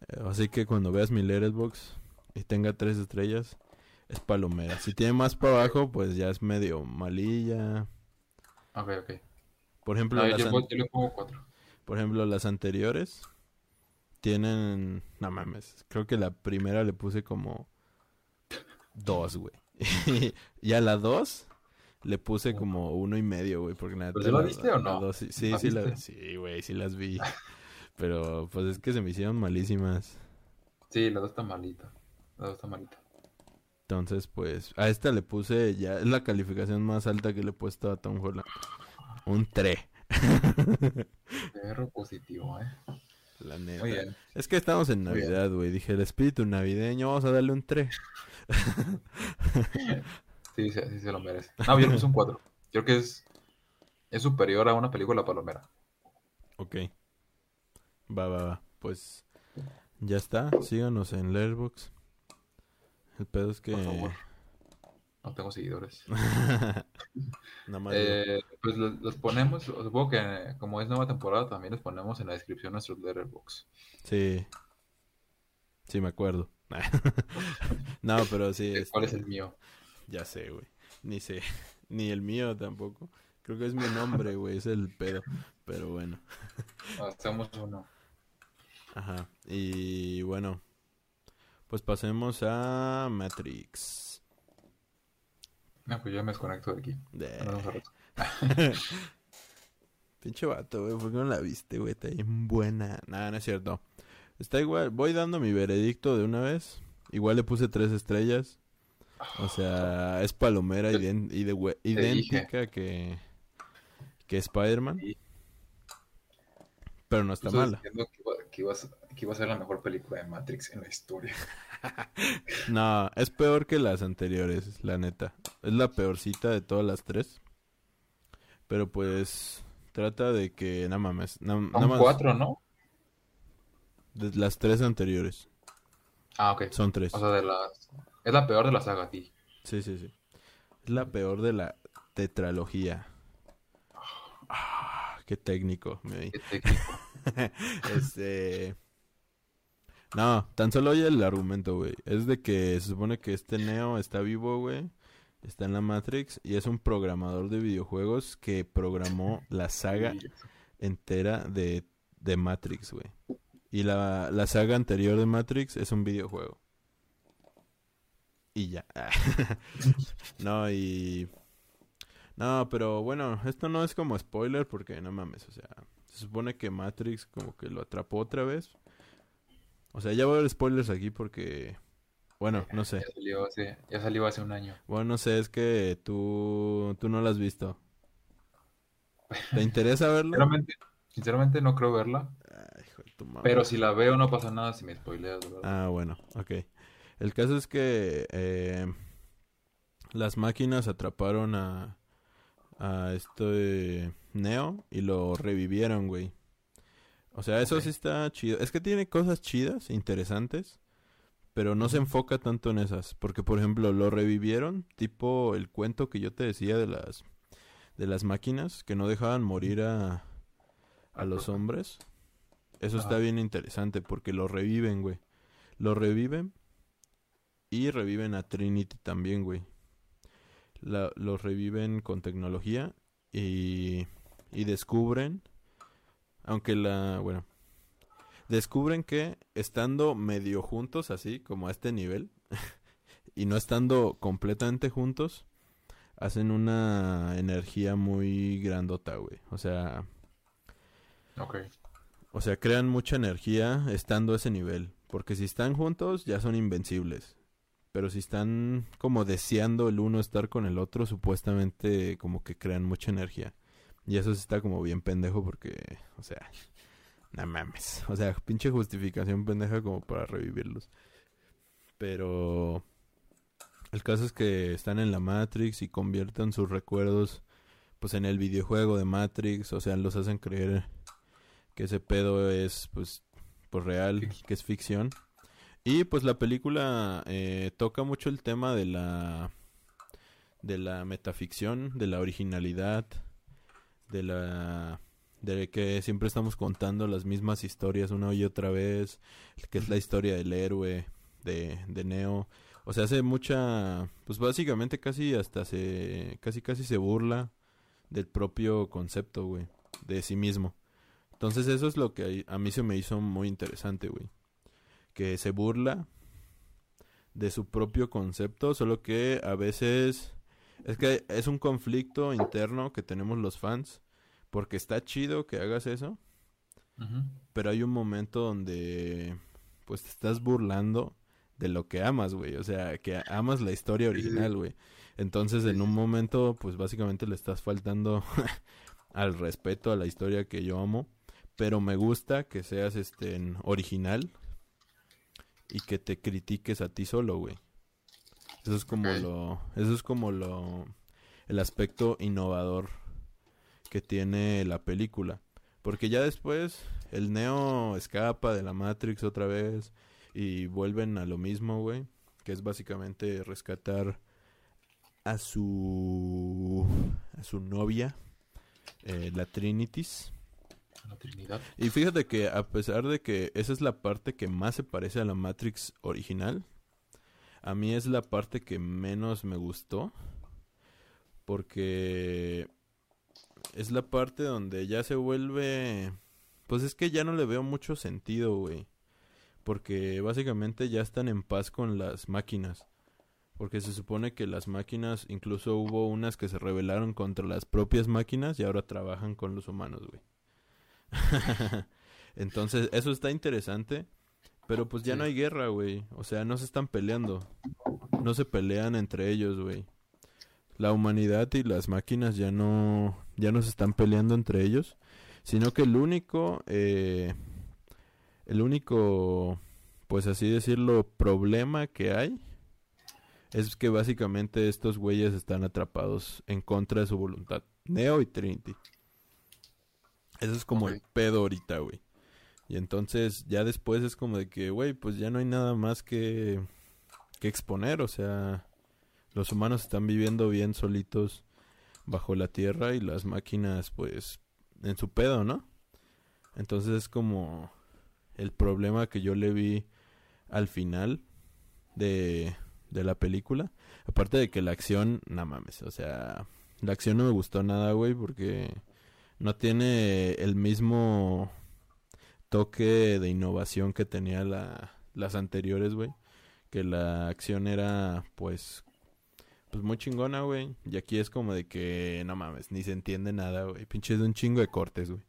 Eh, Así que cuando veas mi Letterboxd y tenga tres estrellas, es palomera. Si tiene más para abajo, pues ya es medio malilla. Ok, ok. Por ejemplo, No, las, yo, yo le pongo cuatro. por ejemplo, las anteriores tienen... No mames, creo que la primera le puse como dos, güey. y a la dos le puse como uno y medio, güey, porque nada. ¿Pero sí la viste o no? sí, sí, ¿La sí, la- viste? sí, güey, sí las vi. Pero pues es que se me hicieron malísimas. Sí, la dos está malita. La dos. Entonces, pues, a esta le puse ya, es la calificación más alta que le he puesto a Tom Holland. Un 3. Perro positivo, ¿eh? La neta. Muy bien. Es que estamos en. Navidad, güey. Dije, el espíritu navideño, vamos a darle un 3. Sí, sí, sí se lo merece. No, yo le puse un cuatro. Creo que es, es superior a una película palomera. Ok. Va, va, va. Pues ya está. Síganos en Letterboxd. El pedo es que... Por favor. No tengo seguidores. Nada más. Eh, pues los, los ponemos, supongo que eh, como es nueva temporada, también los ponemos en la descripción de nuestros letterbox. Sí. Sí, me acuerdo. no, pero sí. ¿Cuál es este, el mío? Ya sé, güey. Ni sé. Ni el mío tampoco. Creo que es mi nombre, güey. Es el pedo. Pero bueno. Hacemos uno. Ajá. Y bueno. Pues pasemos a Matrix. No, pues yo me desconecto de aquí. De-. Pinche vato, güey. ¿Por qué no la viste, güey? Está bien buena. Nada, no es cierto. Está igual. Voy dando mi veredicto de una vez. Igual le puse tres estrellas. O sea, es palomera idéntica que, que Spider-Man. Pero no está Estoy mala. que iba, que, iba a, ser- la mejor película de Matrix en la historia. No, es peor que las anteriores, la neta. Es la peorcita de todas las tres. Pero pues trata de que, no mames, na- nada más cuatro, ¿no? de las tres anteriores. Ah, ok. Son tres. O sea, de las... Es la peor de la saga, ti. Sí, sí, sí. Es la peor de la tetralogía. Ah, qué técnico, me vi. Qué técnico. Este. No, tan solo oye el argumento, güey. Es de que se supone que este Neo está vivo, güey. Está en la Matrix y es un programador de videojuegos que programó la saga entera de, de Matrix, güey. Y la, la saga anterior de Matrix es un videojuego. Y ya. no, y... No, pero bueno, esto no es como spoiler porque no mames, o sea, se supone que Matrix como que lo atrapó otra vez. O sea, ya voy a ver spoilers aquí porque... Bueno, no sé. Ya salió hace, ya salió hace un año. Bueno, no sé, es que tú, tú no lo has visto. ¿Te interesa verlo? Sinceramente, sinceramente no creo verla. Ay, hijo de tu madre. Pero si la veo no pasa nada si me spoileas, ¿verdad? Ah, bueno, ok. El caso es que eh, las máquinas atraparon a, a este Neo y lo revivieron, güey. O sea, eso sí está chido. Es que tiene cosas chidas, interesantes, pero no se enfoca tanto en esas. Porque, por ejemplo, lo revivieron, tipo el cuento que yo te decía de las, de las máquinas que no dejaban morir a, a los hombres. Eso está bien interesante porque lo reviven, güey. Lo reviven y reviven a Trinity también, güey. La- los reviven con tecnología y, y descubren, aunque la, bueno, descubren que estando medio juntos así, como a este nivel, y no estando completamente juntos, hacen una energía muy grandota, güey. O sea, Ok. o sea, crean mucha energía estando a ese nivel. Porque si están juntos, ya son invencibles. Pero si están como deseando el uno estar con el otro, supuestamente como que crean mucha energía. Y eso sí está como bien pendejo porque, o sea, no mames. O sea, pinche justificación pendeja como para revivirlos. Pero el caso es que están en la Matrix y convierten sus recuerdos pues en el videojuego de Matrix. O sea, los hacen creer que ese pedo es pues, pues real, que es ficción. Y pues la película eh, toca mucho el tema de la de la metaficción, de la originalidad, de la de que siempre estamos contando las mismas historias una y otra vez, que es la historia del héroe de, de Neo. O sea, hace mucha, pues básicamente casi hasta se, casi casi se burla del propio concepto, güey, de sí mismo. Entonces eso es lo que a mí se me hizo muy interesante, güey. Que se burla de su propio concepto, solo que a veces es que es un conflicto interno que tenemos los fans, porque está chido que hagas eso, pero hay un momento donde pues te estás burlando de lo que amas, güey, o sea, que amas la historia original, güey. Entonces, en un momento, pues básicamente le estás faltando al respeto a la historia que yo amo pero me gusta que seas este original y que te critiques a ti solo, güey. Eso es como lo eso es como lo el aspecto innovador que tiene la película, porque ya después el Neo escapa de la Matrix otra vez y vuelven a lo mismo, güey, que es básicamente rescatar a su a su novia eh, la Trinities. Y fíjate que a pesar de que esa es la parte que más se parece a la Matrix original, a mí es la parte que menos me gustó. Porque es la parte donde ya se vuelve... Pues es que ya no le veo mucho sentido, güey. Porque básicamente ya están en paz con las máquinas. Porque se supone que las máquinas, incluso hubo unas que se rebelaron contra las propias máquinas y ahora trabajan con los humanos, güey. Entonces, eso está interesante. Pero pues ya no hay guerra, güey. O sea, no se están peleando. No se pelean entre ellos, güey. La humanidad y las máquinas ya no, ya no se están peleando entre ellos. Sino que el único, eh, el único, pues así decirlo, problema que hay es que básicamente estos güeyes están atrapados en contra de su voluntad. Neo y Trinity. Eso es como el pedo ahorita, güey. Y entonces ya después es como de que, güey, pues ya no hay nada más que, que exponer. O sea, los humanos están viviendo bien solitos bajo la tierra y las máquinas, pues, en su pedo, ¿no? Entonces es como el problema que yo le vi al final de, de la película. Aparte de que la acción, no mames, o sea, la acción no me gustó nada, güey, porque no tiene el mismo toque de innovación que tenía la, las anteriores, güey. Que la acción era, pues, pues muy chingona, güey. Y aquí es como de que, no mames, ni se entiende nada, güey. Pinches de un chingo de cortes, güey.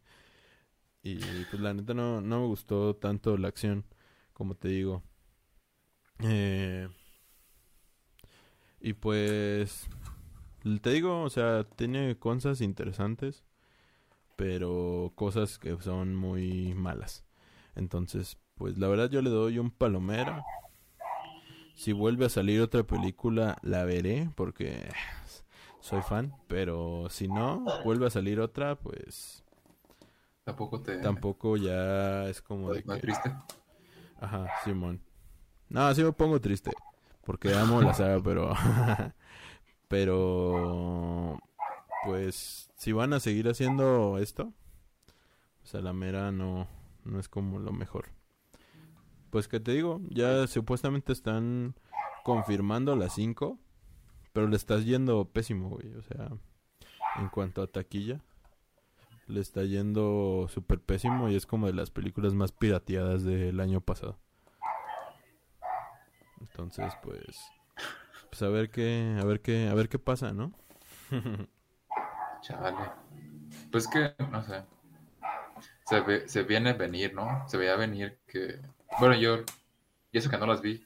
Y pues la neta no, no me gustó tanto la acción, como te digo. Eh, y pues, te digo, o sea, tiene cosas interesantes pero cosas que son muy malas. Entonces, pues la verdad yo le doy un palomero. Si vuelve a salir otra película, la veré porque soy fan, pero si no vuelve a salir otra, pues tampoco te tampoco ya es como de que... triste. Ajá, Simón. No, así me pongo triste porque amo la saga, pero pero pues si van a seguir haciendo esto, o sea, la mera no, no es como lo mejor. Pues que te digo, ya supuestamente están confirmando las 5, pero le estás yendo pésimo, güey. O sea, en cuanto a taquilla, le está yendo súper pésimo y es como de las películas más pirateadas del año pasado. Entonces, pues, pues a ver qué, a ver qué, a ver qué pasa, ¿no? Chale. Pues que, no sé. Se, ve, se viene a venir, ¿no? Se veía venir que. Bueno, yo. Y eso que no las vi.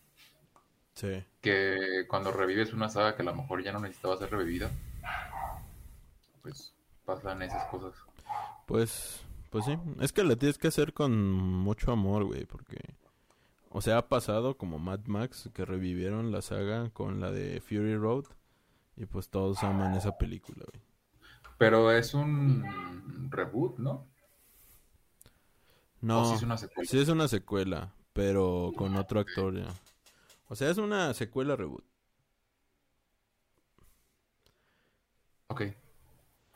Sí. Que cuando revives una saga que a lo mejor ya no necesitaba ser revivida. Pues pasan esas cosas. Pues. Pues sí. Es que la tienes que hacer con mucho amor, güey. Porque. O sea, ha pasado como Mad Max que revivieron la saga con la de Fury Road. Y pues todos aman esa película, güey. Pero es un reboot, ¿no? No, sí es una secuela. Sí es una secuela, pero con otro actor ya. O sea, es una secuela reboot. Ok.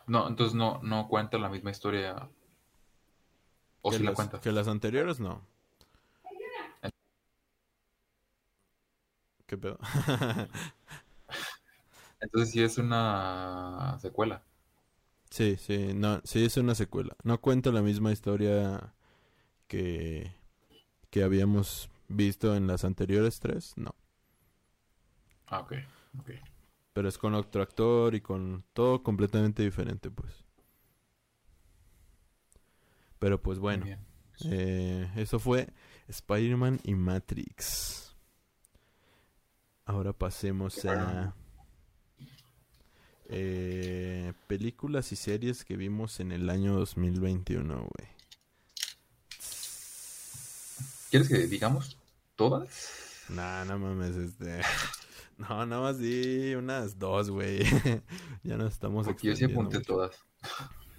No, entonces no, no cuenta la misma historia. O si la cuenta. Que las anteriores no. ¿Qué pedo? Entonces sí es una secuela. Sí, sí, no, sí es una secuela. No cuenta la misma historia que, que habíamos visto en las anteriores tres, no. Ah, ok. ok. Pero es con otro actor y con todo completamente diferente, pues. Pero pues bueno, eh, eso fue Spider-Man y Matrix. Ahora pasemos a eh, películas y series que vimos en el año 2021, güey. ¿Quieres que digamos todas? Nah, no mames, este. No, nada más di unas dos, güey. ya nos estamos Porque yo sí apunté mucho. todas.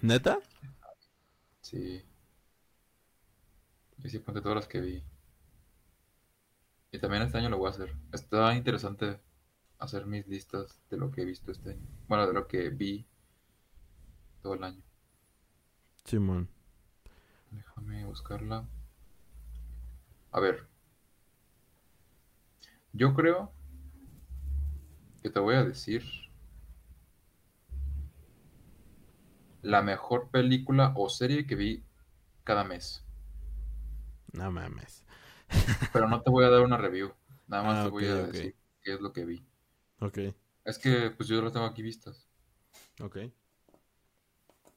¿Neta? Sí. Yo sí apunté todas las que vi. Y también este año lo voy a hacer. Está interesante hacer mis listas de lo que he visto este año. Bueno, de lo que vi todo el año. Simón. Déjame buscarla. A ver. Yo creo que te voy a decir la mejor película o serie que vi cada mes. No mames. Pero no te voy a dar una review. Nada más Ah, te voy a decir qué es lo que vi. Ok, Es que pues yo las tengo aquí vistas. ok.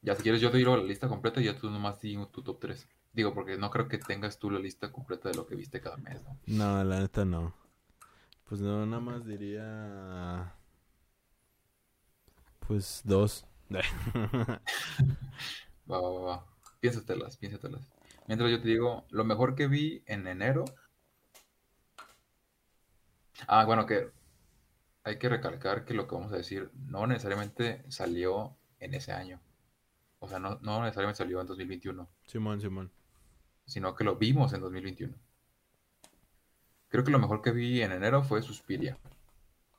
Ya si quieres yo te digo la lista completa y ya tú nomás di tu top 3. Digo, porque no creo que tengas tú la lista completa de lo que viste cada mes, ¿no? No, la neta no. Pues no, nada más diría. Pues dos. Va, va, va, va. Piénsatelas, piénsatelas. Mientras yo te digo, lo mejor que vi en enero. Ah, bueno, que hay que recalcar que lo que vamos a decir no necesariamente salió en ese año. O sea, no, no necesariamente salió en 2021, Simón, Simón. sino que lo vimos en 2021. Creo que lo mejor que vi en enero fue Suspiria.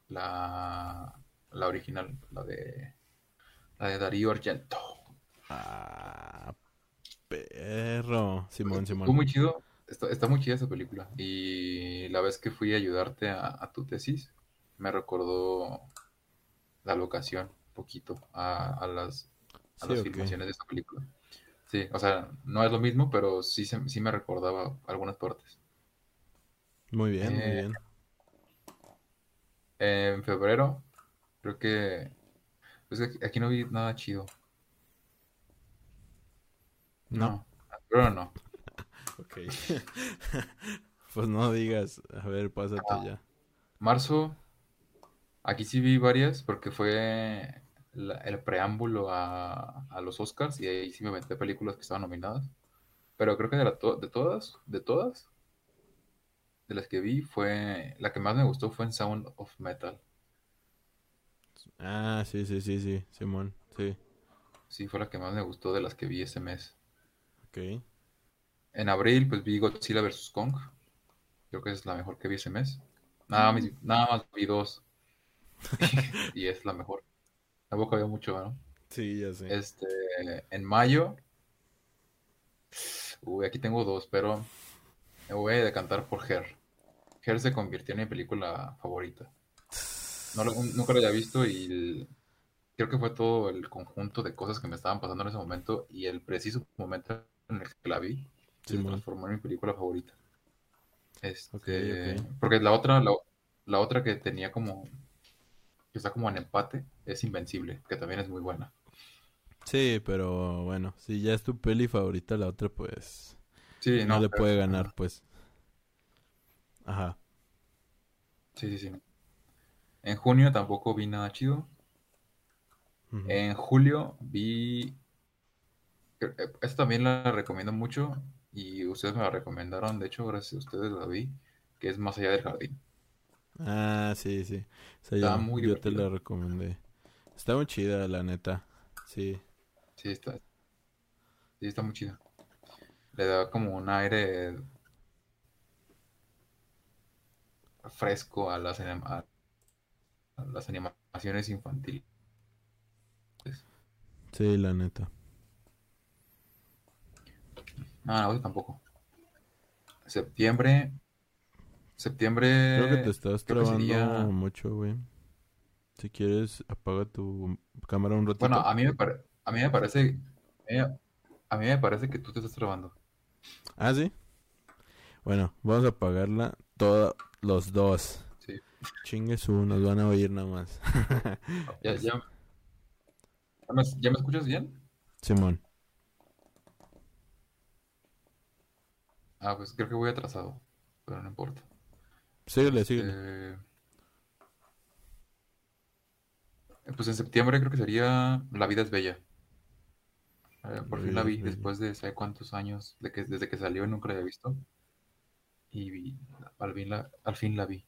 La, la original, la de, la de Darío Argento. Ah, perro. Simón, Simón. muy chido, está, está muy chida esa película. Y la vez que fui a ayudarte a, a tu tesis, me recordó la locación un poquito a, a las, a Sí, las ok. filmaciones de esta película. Sí, o sea, no es lo mismo, pero sí, se- sí me recordaba algunas partes. Muy bien, muy Eh, bien. En febrero, creo que... Pues aquí- no vi nada chido. No. No, en febrero no. Ok. pues no digas. A ver, pásate Ah. ya. Marzo, aquí sí vi varias porque fue la- el preámbulo a, a los Oscars y ahí sí me aventé películas que estaban nominadas. Pero creo que de, la to- de todas, de todas, de las que vi, fue la que más me gustó fue en Sound of Metal. Ah, sí, sí, sí, sí. Simón, sí. Sí, fue la que más me gustó de las que vi ese mes. Ok. En abril, pues vi Godzilla vs. Kong. Creo que es la mejor que vi ese mes. Nada más, nada más vi dos. y es la mejor. Tampoco había mucho, ¿no? Sí, ya sé. Este, en mayo. Uy, aquí tengo dos, pero me voy a decantar por Her. Her se convirtió en mi película favorita. No nunca lo había visto y el- creo que fue todo el conjunto de cosas que me estaban pasando en ese momento y el preciso momento en el que la vi se Simón. transformó en mi película favorita. Este, Ok, ok. porque la otra, la, la otra que tenía como, que está como en empate, es Invencible, que también es muy buena. Sí, pero bueno, si ya es tu peli favorita, la otra pues Sí, no no, le puede ganar, pues. Ajá. Sí, sí, sí. En junio tampoco vi nada chido. En julio vi. eh, Esta también la recomiendo mucho y ustedes me la recomendaron. De hecho, gracias a ustedes la vi, que es Más allá del jardín. Ah, sí, sí. O sea, Está yo, muy yo te la recomendé. Está muy chida, la neta. Sí. Sí, está. Sí, está muy chida. Le da como un aire fresco a las, a- las animaciones infantiles. Sí, la neta. No, agosto tampoco. Septiembre. Septiembre. Creo que te estás trabando sería- mucho, güey. Si quieres, apaga tu cámara un ratito. Bueno, a mí me, pare- a mí me parece. eh, A mí me parece que tú te estás trabando. Ah, sí. Bueno, vamos a apagarla todos los dos. Sí. Chingue su, nos van a oír nada más. ¿Ya, ya, ¿ya me, ya me escuchas bien? Simón. Ah, pues creo que voy atrasado. Pero no importa. Síguele, síguele. Eh, pues en septiembre creo que sería La vida es bella. Eh, por La fin la vi después de ¿sabe cuántos años? De que, desde que salió nunca la había visto. Y vi- al fin la, al fin la vi.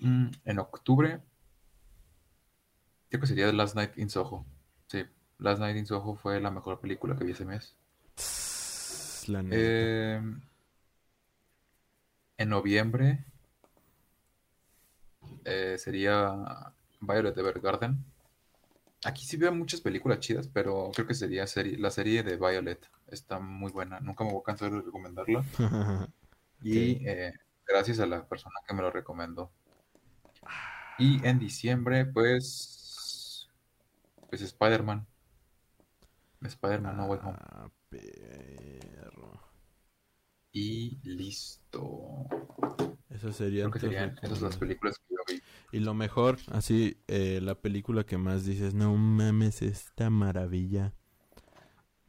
Mm, en octubre creo que sería The Last Night in Soho. Sí, Last Night in Soho fue la mejor película que vi ese mes. La neta. Eh, en noviembre eh, sería Violet Evergarden. Aquí sí veo muchas películas chidas, pero creo que sería serie- la serie de Violet. Está muy buena. Nunca me voy a cansar de recomendarla. Y eh, gracias a la persona que me lo recomendó. Y en diciembre, pues. Pues Spider-Man. Spider-Man No Way Home. Ah, perro. Y listo. Esas serían Creo que tus serían esas las películas que yo vi. Y lo mejor, así, eh, la película que más dices, no mames, esta maravilla.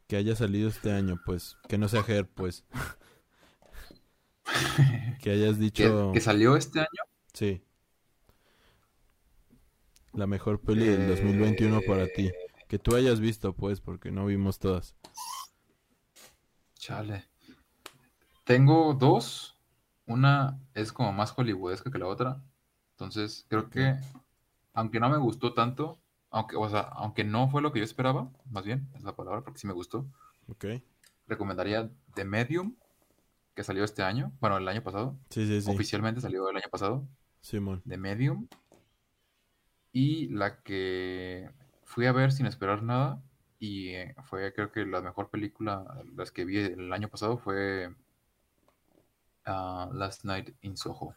Que haya salido este año, pues. Que no sea Her, pues. que hayas dicho, que salió este año. sí. La mejor peli del 2021 para ti. Eh, Que tú hayas visto, pues, porque no vimos todas. Chale. Tengo dos. Una es como más hollywoodesca que la otra. Entonces, creo que, aunque no me gustó tanto, aunque, o sea, aunque no fue lo que yo esperaba, más bien, es la palabra, porque sí me gustó, ¿Ok? recomendaría The Medium, que salió este año, bueno, el año pasado. Sí, sí, sí. Oficialmente salió el año pasado. Simón. The Medium. Y la que fui a ver sin esperar nada. Y eh, fue, creo que la mejor película, las que vi el año pasado, fue Last Night in Soho.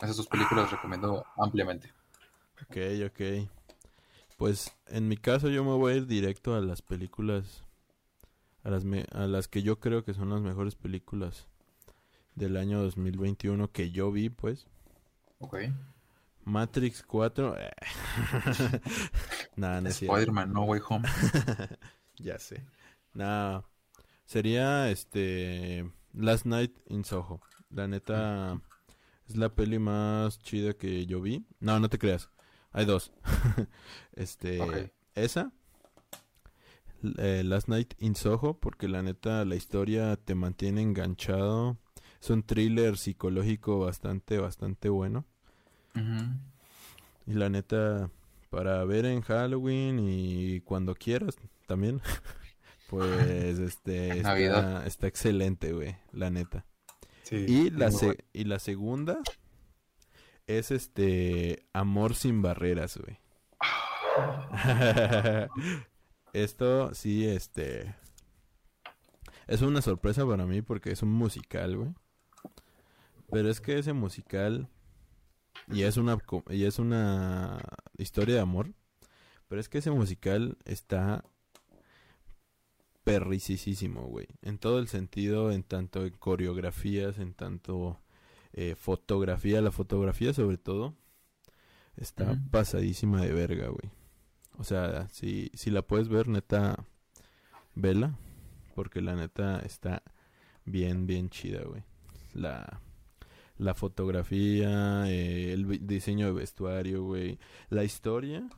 Esas dos películas las recomiendo ampliamente. Ok, ok. Pues en mi caso yo me voy a ir directo a las películas, a las, me- a las que yo creo que son las mejores películas del año 2021 que yo vi, pues. Ok. Matrix 4. eh. Nada, no. Spider-Man No Way Home. Ya sé. Nada. Sería este Last Night in Soho. La neta es la peli más chida que yo vi. No, no te creas. Hay dos. este, esa eh, Last Night in Soho porque la neta la historia te mantiene enganchado. Es un thriller psicológico bastante bastante bueno. Y la neta, para ver en Halloween y cuando quieras también, pues este está, está excelente, güey, la neta. Sí, Y la, se- bueno. y la segunda es este Amor sin barreras, güey. Esto sí, este es una sorpresa para mí porque es un musical, güey. Pero es que ese musical y es una y es una historia de amor, pero es que ese musical está perricisísimo, güey. En todo el sentido, en tanto en coreografías, en tanto eh, fotografía, la fotografía sobre todo está pasadísima de verga, güey. O sea, si, si la puedes ver, neta, vela, porque la neta está bien, bien chida, güey. La, la fotografía, eh, el diseño de vestuario, güey. La historia,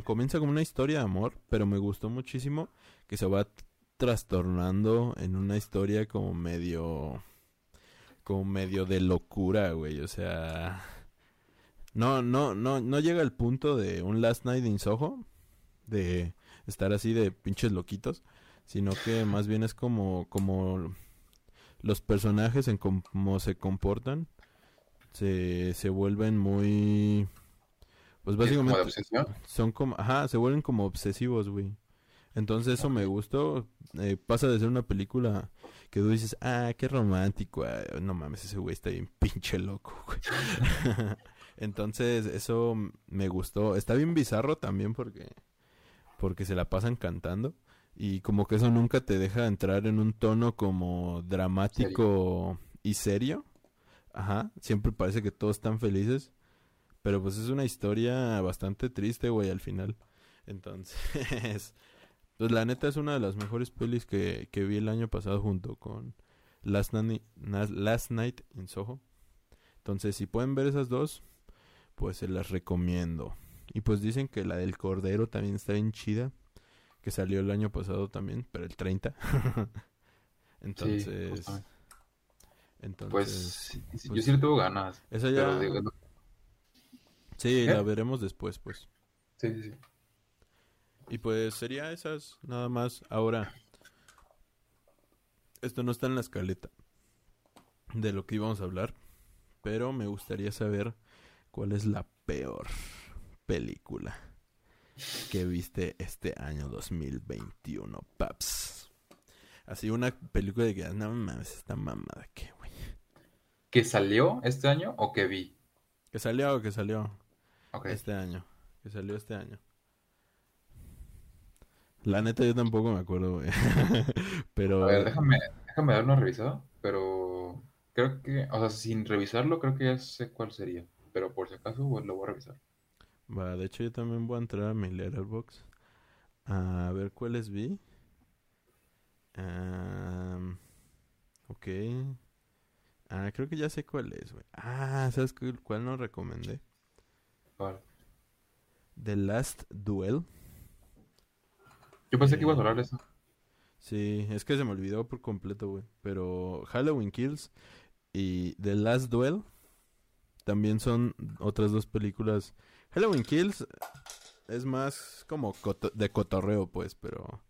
comienza como una historia de amor, pero me gustó muchísimo que se va trastornando en una historia como medio como medio de locura, güey, o sea, no no no no llega al punto de un Last Night in Soho de estar así de pinches loquitos, sino que más bien es como como los personajes en cómo se comportan se se vuelven muy pues como de básicamente obsesión. son como, ajá, se vuelven como obsesivos, güey. Entonces eso me gustó. Eh, pasa de ser una película que tú dices, ah, qué romántico. ah, no mames, ese güey está bien pinche loco, güey. Entonces eso me gustó. Está bien bizarro también porque, porque se la pasan cantando. Y como que eso nunca te deja entrar en un tono como dramático y serio. Ajá, siempre parece que todos están felices. Pero pues es una historia bastante triste, güey, al final. Entonces, pues la neta es una de las mejores pelis que, que vi el año pasado junto con Last, Nas- Last Night in Soho. Entonces, si pueden ver esas dos, pues se las recomiendo. Y pues dicen que la del Cordero también está bien chida. Que salió el año pasado también, pero el 30. entonces, justamente. entonces, Pues, pues, yo sí le tengo ganas. esa Pero ya, digo, no- sí, la veremos después, pues. sí, sí, sí. Y pues sería esas, nada más. Ahora, esto no está en la escaleta de lo que íbamos a hablar, pero me gustaría saber cuál es la peor película que viste este año 2021, paps. Así una película de que, no mames, esta mamada, ¿qué, güey? ¿Que salió este año o que vi? Que salió o que salió Este año, que salió este año. La neta yo tampoco me acuerdo, güey. Pero A ver, déjame, déjame dar una revisada, pero creo que, o sea, sin revisarlo, creo que ya sé cuál sería. Pero por si acaso, pues, lo voy a revisar. Va, de hecho yo también voy a entrar a mi Letterboxd a ver cuáles vi. Am, ok. Ah, creo que ya sé cuál es, güey. Ah, ¿sabes cuál no recomendé? The Last Duel. Yo pensé que ibas a Eh, hablar de eso. Sí, es que se me olvidó por completo, güey. Pero Halloween Kills y The Last Duel también son otras dos películas. Halloween Kills es más como coto- de cotorreo, pues, pero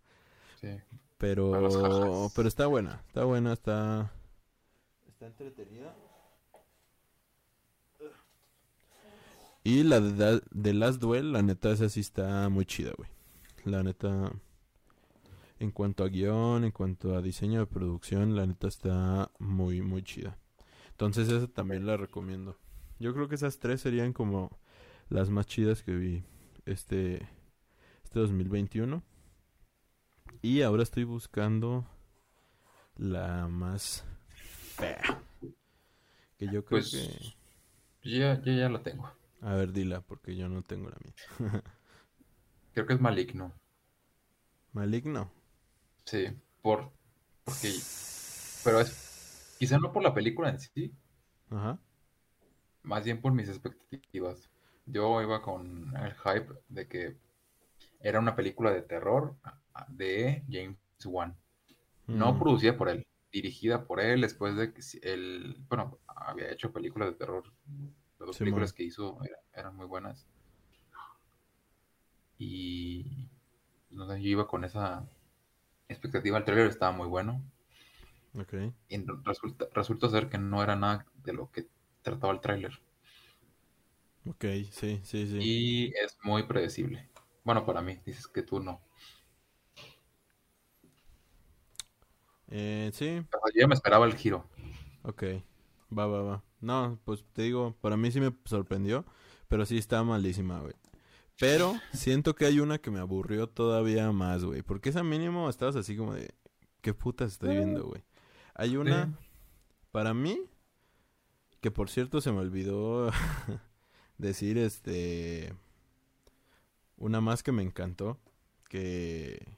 Sí. pero pero está buena, está buena, está está entretenida. Y la de The Last Duel, la neta esa sí está muy chida, güey. La neta en cuanto a guion, en cuanto a diseño de producción, la neta está muy, muy chida. Entonces esa también la recomiendo. Yo creo que esas tres serían como las más chidas que vi este, este 2021. Y ahora estoy buscando la más fea. Que yo creo Pues- que... Ya, yo ya la tengo. A ver, dila, porque yo no tengo la mía. Creo que es maligno. Maligno. Sí, por, porque, pero es, quizá no por la película en sí, Ajá. más bien por mis expectativas. Yo iba con el hype de que era una película de terror de James Wan. No Mm, producida por él, dirigida por él después de que él, bueno, había hecho películas de terror. Las dos películas que hizo era- eran muy buenas. Y no sé, yo iba con esa expectativa. El trailer estaba muy bueno. Ok. Y resulta, resulta ser que no era nada de lo que trataba el tráiler. Ok, sí, sí, sí. Y es muy predecible. Bueno, para mí, dices que tú no. Eh, sí, O sea, yo me esperaba el giro. ok. Va, va, va. No, pues te digo, para mí sí me sorprendió, pero sí está malísima, güey. Pero siento que hay una que me aburrió todavía más, güey. Porque esa mínimo estabas así como de, ¿qué putas estoy viendo, güey? Hay una, Sí. para mí, que por cierto se me olvidó decir, este, una más que me encantó, que,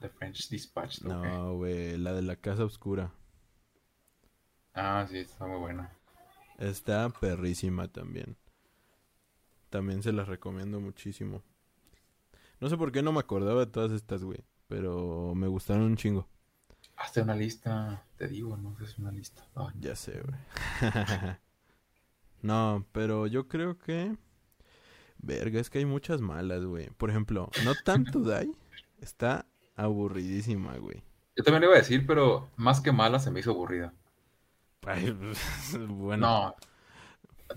The French Dispatch. ¿no? no, güey, la de la casa oscura. Ah, sí, está muy buena. Está perrísima también. También se las recomiendo muchísimo. No sé por qué no me acordaba de todas estas, güey. Pero me gustaron un chingo. Hazte una lista, te digo, no es una lista. Ay, Ya sé, güey. no, pero yo creo que... Verga, es que hay muchas malas, güey. Por ejemplo, No Time to Die está aburridísima, güey. Yo también iba a decir, pero más que mala se me hizo aburrida. Ay, bueno.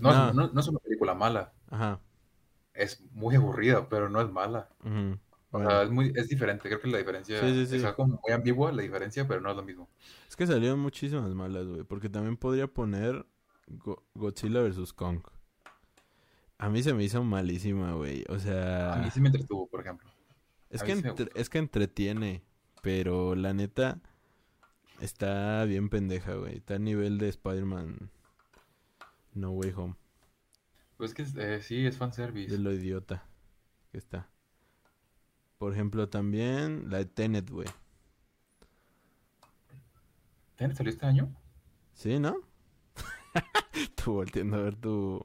No, no, No. Es, no, es una película mala. Ajá. Es muy aburrida, pero no es mala. O Bueno. sea, es, muy, es diferente. Creo que la diferencia Sí, sí, sí. es como muy ambigua la diferencia, pero no es lo mismo. Es que salieron muchísimas malas, güey. Porque también podría poner Go- Godzilla vs. Kong. A mí se me hizo malísima, güey. O A sea, mí sí me entretuvo, por ejemplo. es a que, entre- es que entretiene. Pero la neta está bien pendeja, güey. Está a nivel de Spider-Man No Way Home. Pues que eh, sí, es fanservice. De lo idiota que está. Por ejemplo, también la de Tenet, güey. ¿Tenet salió este año? ¿Sí, no? Tú volteando a ver tu...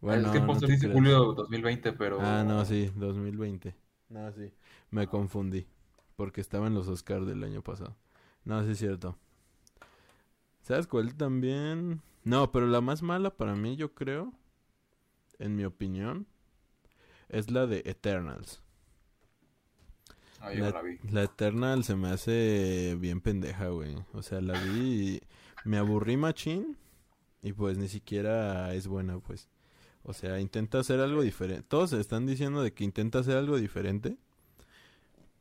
Bueno, es que el no póster te dice creas. julio 2020, pero... Ah, no, sí, 2020. No, sí. Me confundí. Porque estaba en los Oscars del año pasado. No, sí es cierto. ¿Sabes cuál también? No, pero la más mala para mí, yo creo, en mi opinión, es la de Eternals. Ah, yo la vi. La Eternal se me hace bien pendeja, güey. O sea, la vi y me aburrí machín y pues ni siquiera es buena, pues. O sea, intenta hacer algo diferente. Todos están diciendo de que intenta hacer algo diferente.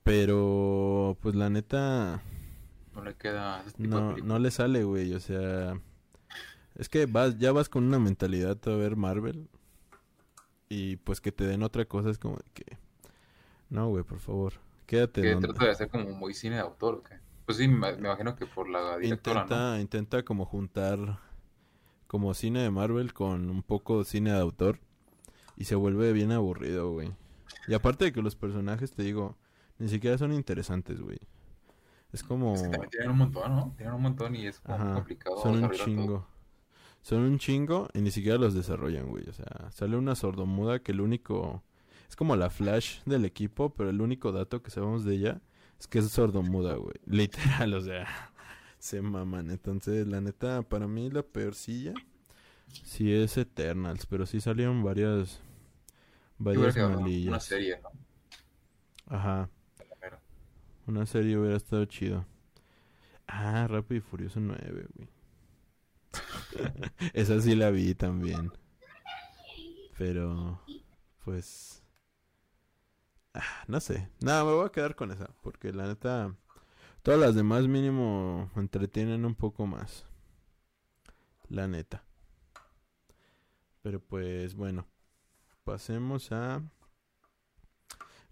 Pero, pues la neta, No le queda ese tipo de no, no le sale, güey. O sea, es que vas, ya vas con una mentalidad a ver Marvel. Y pues que te den otra cosa es como que... No, güey, por favor. Quédate Que donde... trata de hacer como muy cine de autor, ¿o qué? Pues sí, me, me imagino que por la directora, intenta, intenta como juntar como cine de Marvel con un poco de cine de autor y se vuelve bien aburrido, güey. Y aparte de que los personajes, te digo, ni siquiera son interesantes, güey. Es como... ¿no? Es que también tienen un montón, ¿no? Tienen un montón y es como complicado son un todo. chingo. Son un chingo y ni siquiera los desarrollan, güey. O sea, sale una sordomuda que el único... Es como la Flash del equipo, pero el único dato que sabemos de ella es que es sordomuda, güey. Literal, o sea, se maman. Entonces, la neta, para mí la peorcilla sí es Eternals, pero sí salieron varias... Varias quedado una malillas. serie, ¿no? Ajá. Una serie hubiera estado chido. Ah, Rápido y Furioso 9, güey. Esa sí la vi también. Pero, pues... ah, no sé. Nada, me voy a quedar con esa. Porque la neta... Todas las demás mínimo entretienen un poco más. La neta. Pero pues bueno. Pasemos a...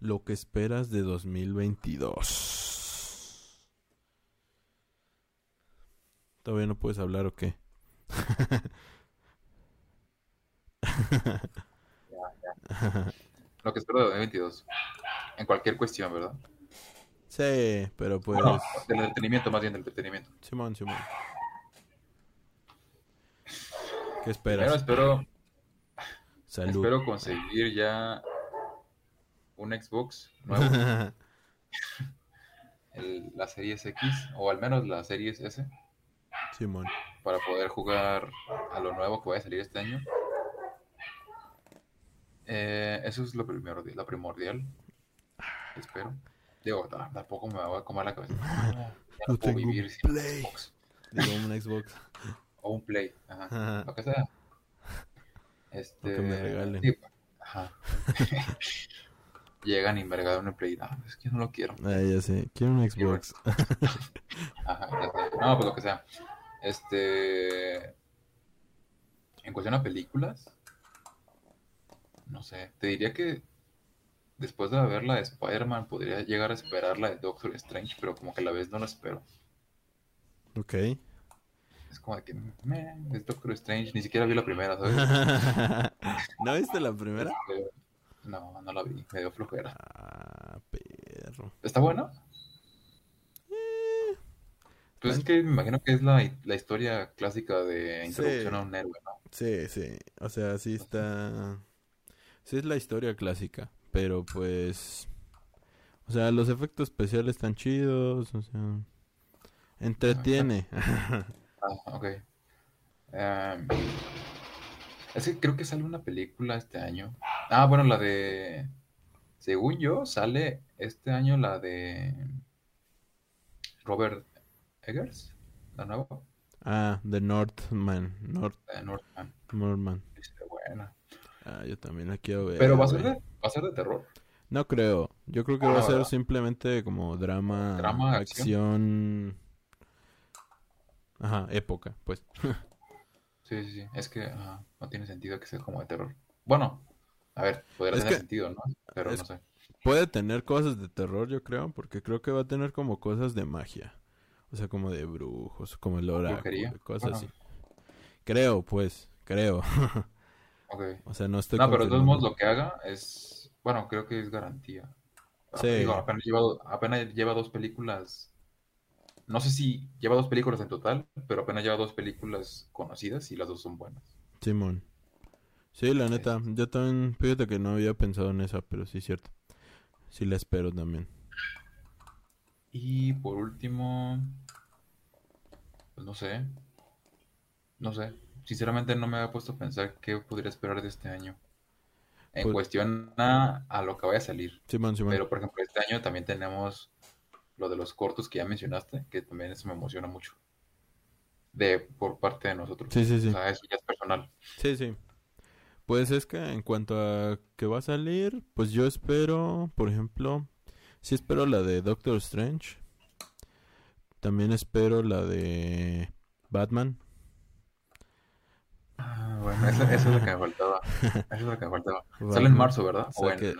Lo que esperas de 2022. ¿Todavía no puedes hablar o qué? Lo que espero de 2022. En cualquier cuestión, ¿verdad? sí, pero pues... Bueno, del entretenimiento, más bien del entretenimiento. Simón, Simón. ¿Qué esperas? espero, Salud. espero conseguir ya un Xbox nuevo, el- la Series X, o al menos la Series S, Simón. para poder jugar a lo nuevo que va a salir este año. Eh, eso es lo primero, lo primordial. Espero. Digo, ta- tampoco me va a comer la cabeza. No, puedo tengo vivir sin un Play. Xbox. Digo, un Xbox. O un Play. Ajá. Lo que sea. Este. que me regalen. sí, ajá. Llegan y me regalan un Play. No, es que no lo quiero. Ah, ya sé. Quiero un Xbox. Ajá, ya sé. No, pues lo que sea. Este. En cuestión a películas. No sé. Te diría que después de ver la de Spider-Man, podría llegar a esperar la de Doctor Strange, pero como que a la vez no la espero. ok. Es como de que, meh, es Doctor Strange. Ni siquiera vi la primera, ¿sabes? ¿No viste la primera? No, no la vi. Me dio flojera. Ah, perro. ¿Está buena? Pues es que me imagino que es la, la historia clásica de introducción Sí. a un héroe, ¿no? Sí, sí. O sea, sí está. Sí es la historia clásica. Pero pues. O sea, los efectos especiales están chidos. O sea. Entretiene. Ah, ok. Em, es que creo que sale una película este año. Ah, bueno, la de... Según yo, sale este año la de Robert Eggers, la nueva, ah, The Northman. North, de Northman. Northman. Buena. Ah, yo también la quiero ver. Pero va a ser de, va a ser de terror. No creo. Yo creo que va Ah, a ser ¿verdad? simplemente como drama, Drama, acción. Ajá, época, pues. Sí, sí, sí. Es que no tiene sentido que sea como de terror. Bueno, a ver, podría Es tener que- sentido, ¿no? Pero es- no sé. Puede tener cosas de terror, yo creo, porque creo que va a tener como cosas de magia. O sea, como de brujos, como el oráculo, cosas Bueno. así. Creo, pues, creo. Ok. O sea, no estoy No, pero de todos modos lo que haga es, bueno, creo que es garantía. Sí. Digo, apenas lleva, apenas lleva dos películas, no sé si lleva dos películas en total, pero apenas lleva dos películas conocidas y las dos son buenas. Simón. Sí, la neta, yo también, fíjate que no había pensado en esa, pero sí es cierto. Sí la espero también. Y por último, pues no sé, no sé, sinceramente no me había puesto a pensar qué podría esperar de este año. En Pues- cuestión a, a lo que vaya a salir. Simón, Simón. Pero, por ejemplo, este año también tenemos lo de los cortos que ya mencionaste, que también eso me emociona mucho. De por parte de nosotros. Sí, sí, O sí. sea, eso ya es personal. Sí, sí. Pues es que en cuanto a que va a salir, pues yo espero, por ejemplo, sí espero la de Doctor Strange. También espero la de Batman. Ah, bueno, eso, eso es lo que me faltaba. Eso es lo que me faltaba. Sale en Batman, marzo, ¿verdad? O sea O en, que-.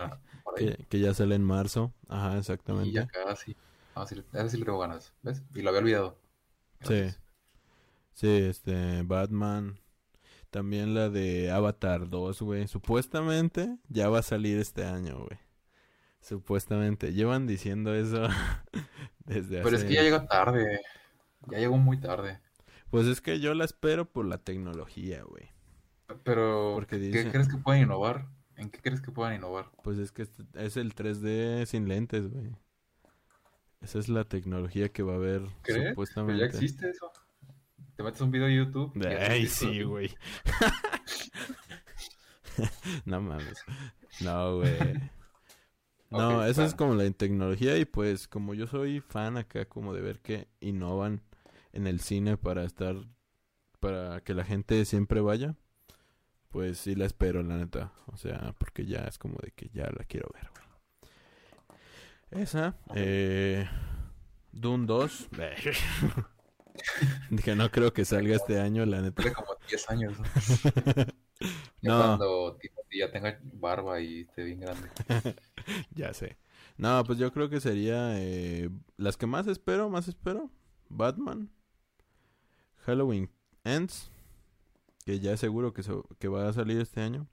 Que, que ya sale en marzo. Ajá, Y exactamente. ya casi. A decir, a sí le tengo ganas. ¿Ves? Y lo había olvidado. Sí. Gracias. Sí, este, Batman. También la de Avatar 2, güey. Supuestamente ya va a salir este año, güey. Supuestamente. Llevan diciendo eso desde Pero es hace... que ya llega tarde. Ya llegó muy tarde. Pues es que yo la espero por la tecnología, güey. Pero, Porque ¿qué crees que pueden innovar? ¿En qué crees que puedan innovar? Pues es que es el 3D sin lentes, güey. Esa es la tecnología que va a haber ¿Crees? Pero supuestamente. ya existe eso. Te metes un video de YouTube. Ay, sí, güey. no mames. No, güey. No, Ok, esa es como la tecnología y pues como yo soy fan acá como de ver que innovan en el cine para estar, para que la gente siempre vaya, pues sí la espero, la neta. O sea, porque ya es como de que ya la quiero ver, güey. Esa, eh, Dune 2. Dije, no creo que salga este año, la neta. Tiene como 10 años. ¿no? Cuando Timothy ya tenga barba y esté bien grande. Ya sé. No, pues yo creo que sería eh, las que más espero, más espero. Batman, Halloween Ends, que ya seguro que, so- que va a salir este año.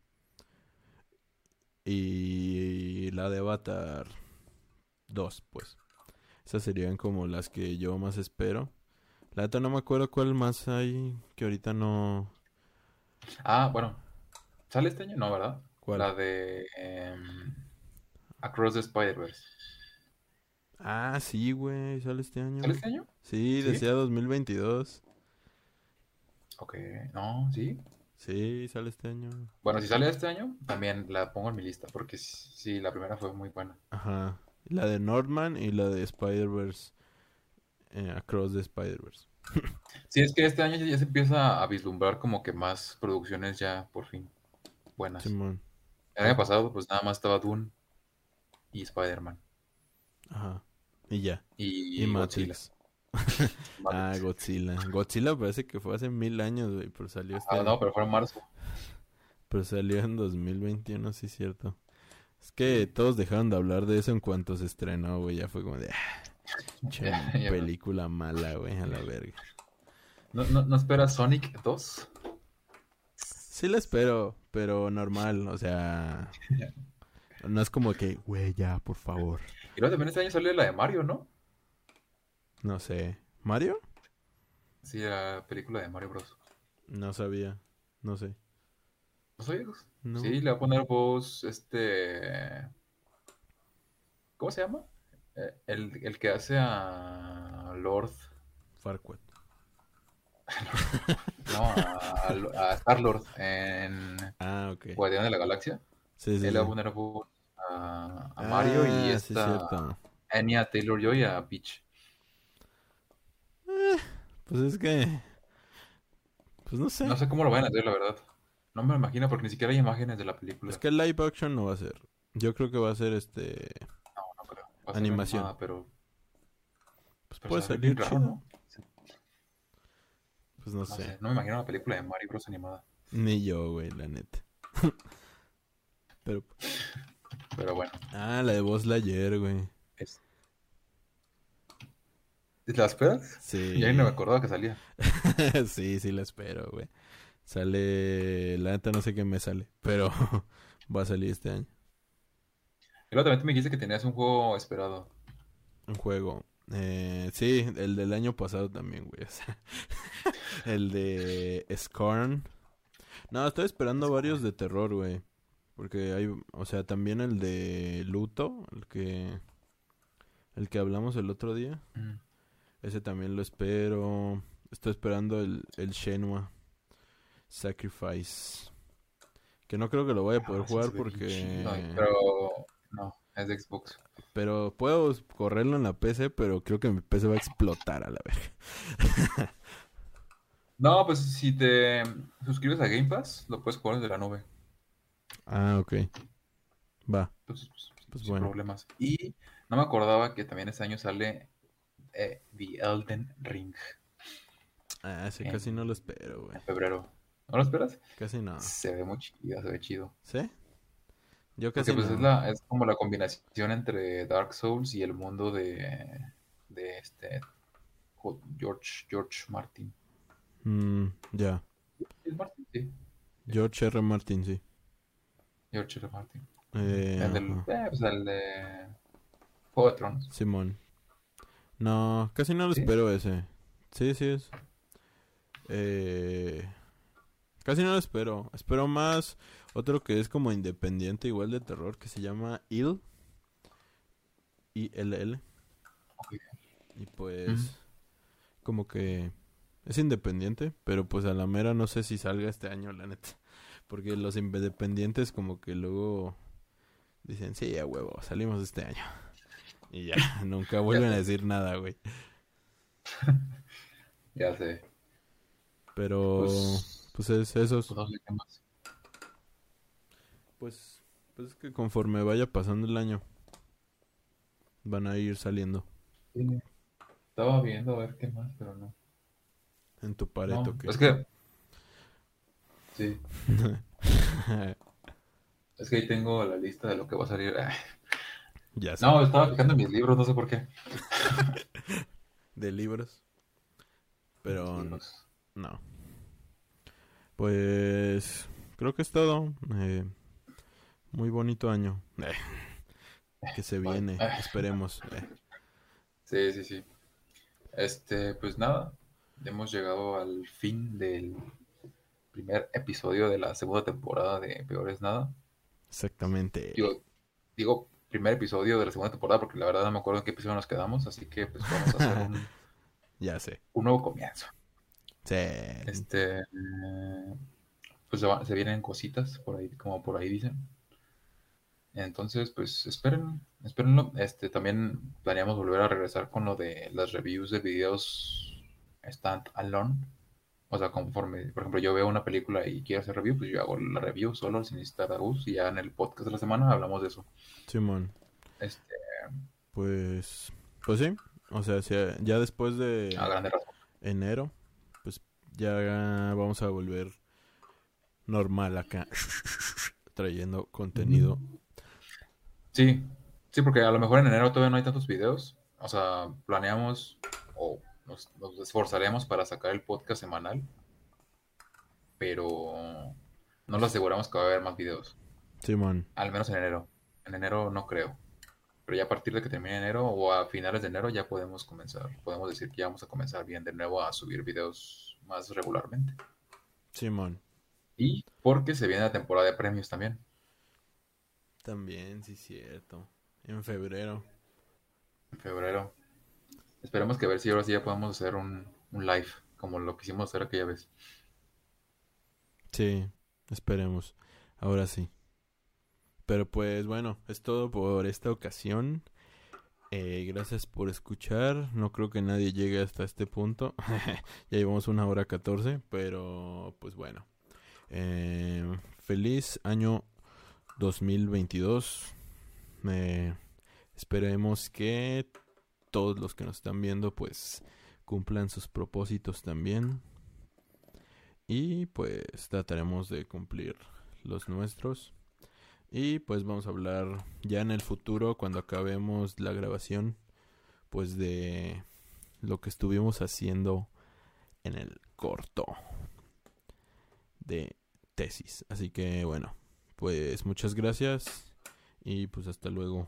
Y la de Avatar 2, pues. Esas serían como las que yo más espero. La neta no me acuerdo cuál más hay que ahorita no... Ah, bueno. ¿Sale este año? No, ¿verdad? ¿Cuál? La de em, Across the Spider-Verse. Ah, sí, güey, sale este año. ¿Sale este año? Sí, ¿Sí? decía 2022. Ok, no, sí. Sí, sale este año. Bueno, si sale este año, también la pongo en mi lista, porque sí, la primera fue muy buena. Ajá. La de Northman y la de Spider-Verse. eh, Across the Spider-Verse. Sí, es que este año ya se empieza a vislumbrar como que más producciones ya, por fin, buenas. Simón. El año pasado, pues nada más estaba Dune y Spider-Man Ajá. Y ya. y, Y, Godzilla. Ah. Godzilla. Godzilla parece que fue hace mil años, güey, pero salió este Ah, año. no, pero fue en marzo. Pero salió en 2021, sí, cierto. Es que todos dejaron de hablar de eso en cuanto se estrenó, güey. Ya fue como de... Ah, che, película mala, güey, a la verga. ¿No, no, no esperas Sonic 2? Sí la espero, pero normal, o sea... No es como que, güey, ya, por favor. Y luego también este año salió la de Mario, ¿no? No sé. ¿Mario? Sí, la película de Mario Bros. No sabía. No sé. ¿No sabías? No. Sí, le va a poner voz, este... ¿Cómo se llama? Eh, El, el que hace a Lord... Farquaad. No, a, a Star-Lord en Ah, ok. Guardián de la Galaxia. Sí, sí, Él le va a sí. poner voz a, a Mario y Ah, sí, esta cierto. Anya Taylor-Joy a Peach. Pues es que... Pues no sé. No sé cómo lo van a hacer, la verdad. No me lo imagino porque ni siquiera hay imágenes de la película. Es que live action no va a ser. Yo creo que va a ser este. No, no creo. Va a ser Animación. animada, pero. Pues pero puede salir raro, chido. ¿no? Pues no, No sé. sé, no me imagino una película de Mario Bros animada. Ni yo, güey, la neta. Pero. Pero bueno. Ah, la de Buzz Lightyear, güey. Es... ¿Te ¿La esperas? Sí. Ya ni me acordaba que salía. sí, sí la espero, güey. Sale. La neta no sé qué me sale. Pero va a salir este año. Y luego también me dijiste que tenías un juego esperado. Un juego. Eh, sí, el del año pasado también, güey. o sea, el de Scorn. No, estoy esperando varios de terror, güey. Porque hay, o sea, también el de Luto, el que el que hablamos el otro día. Mm. Ese también lo espero. Estoy esperando el, el Shenmue Sacrifice. Que no creo que lo vaya a poder Ah, sí jugar porque... chido, Pero no, es de Xbox. Pero puedo correrlo en la PC, pero creo que mi PC va a explotar a la verga. No, pues si te suscribes a Game Pass, lo puedes jugar desde la nube. Ah, ok. Va. Pues, Pues sin bueno. problemas. Y no me acordaba que también este año sale eh, The Elden Ring Ah, ese En- casi no lo espero, güey. en febrero. ¿No lo esperas? Casi no. Se ve muy chido, se ve chido. ¿Sí? Yo casi Porque pues no. es, la, es como la combinación entre Dark Souls y el mundo de, de este George, George Martin. Mm, ya. ¿Es Martin? Sí, George R. Martin, sí. George R. Martin. Eh, el, del, eh, pues el de Juego de Tronos. Simón. No, casi no lo ¿Sí? espero ese. Sí, sí es. Eh, casi no lo espero. Espero más otro que es como independiente, igual de terror, que se llama IL. I-L-L. Y pues, como que es independiente, pero pues a la mera no sé si salga este año, la neta. Porque los independientes como que luego dicen, sí, a huevo, salimos este año. Y ya, nunca vuelven a decir nada, güey. Ya sé. Pero, Pues, pues es esos. pues, no. Pues, es que conforme vaya pasando el año, van a ir saliendo Sí, Estaba viendo a ver qué más, pero no. en tu No, pareto. que es que. Sí, es que ahí tengo la lista de lo que va a salir. ya sé, No, estaba fijando en mis libros, no sé por qué. de libros. Pero libros. no. Pues creo que es todo. Eh, muy bonito año. Eh, que se viene, esperemos. Eh, Sí, sí, sí. Este, pues nada, hemos llegado al fin del primer episodio de la segunda temporada de Peor es Nada. exactamente. Digo, digo primer episodio de la segunda temporada porque la verdad no me acuerdo en qué episodio nos quedamos, así que pues vamos a hacer un, Ya sé. un nuevo comienzo. Sí. Este, pues se, va- se vienen cositas por ahí, como por ahí dicen. Entonces, pues esperen, espérenlo. Este, también planeamos volver a regresar con lo de las reviews de videos stand alone. O sea, conforme, por ejemplo, yo veo una película y quiero hacer review, pues yo hago la review solo sin necesitar a Gus y ya en el podcast de la semana hablamos de eso. Simón. Este, Pues, pues sí. O sea, ya después de a enero, ya vamos a volver normal acá, trayendo contenido. Sí, sí, porque a lo mejor en enero todavía no hay tantos videos. O sea, planeamos o nos, nos esforzaremos para sacar el podcast semanal, pero no lo aseguramos que va a haber más videos, Simón, al menos en enero. En enero no creo, pero ya a partir de que termine enero o a finales de enero ya podemos comenzar, podemos decir que ya vamos a comenzar bien de nuevo a subir videos más regularmente. Simón. Y porque se viene la temporada de premios también. También, sí, cierto. En febrero. en febrero. Esperemos que a ver si ahora sí ya podemos hacer un, un live, como lo quisimos hacer aquella vez. Sí, esperemos. Ahora sí. Pero pues bueno, es todo por esta ocasión. Eh, gracias por escuchar. No creo que nadie llegue hasta este punto. ya llevamos una hora 14, pero pues bueno. Eh, feliz año 2022. eh, esperemos que todos los que nos están viendo pues cumplan sus propósitos también. Y pues trataremos de cumplir los nuestros. Y pues vamos a hablar ya en el futuro, cuando acabemos la grabación, pues de lo que estuvimos haciendo en el corto de tesis. Así que bueno, pues muchas gracias y pues hasta luego.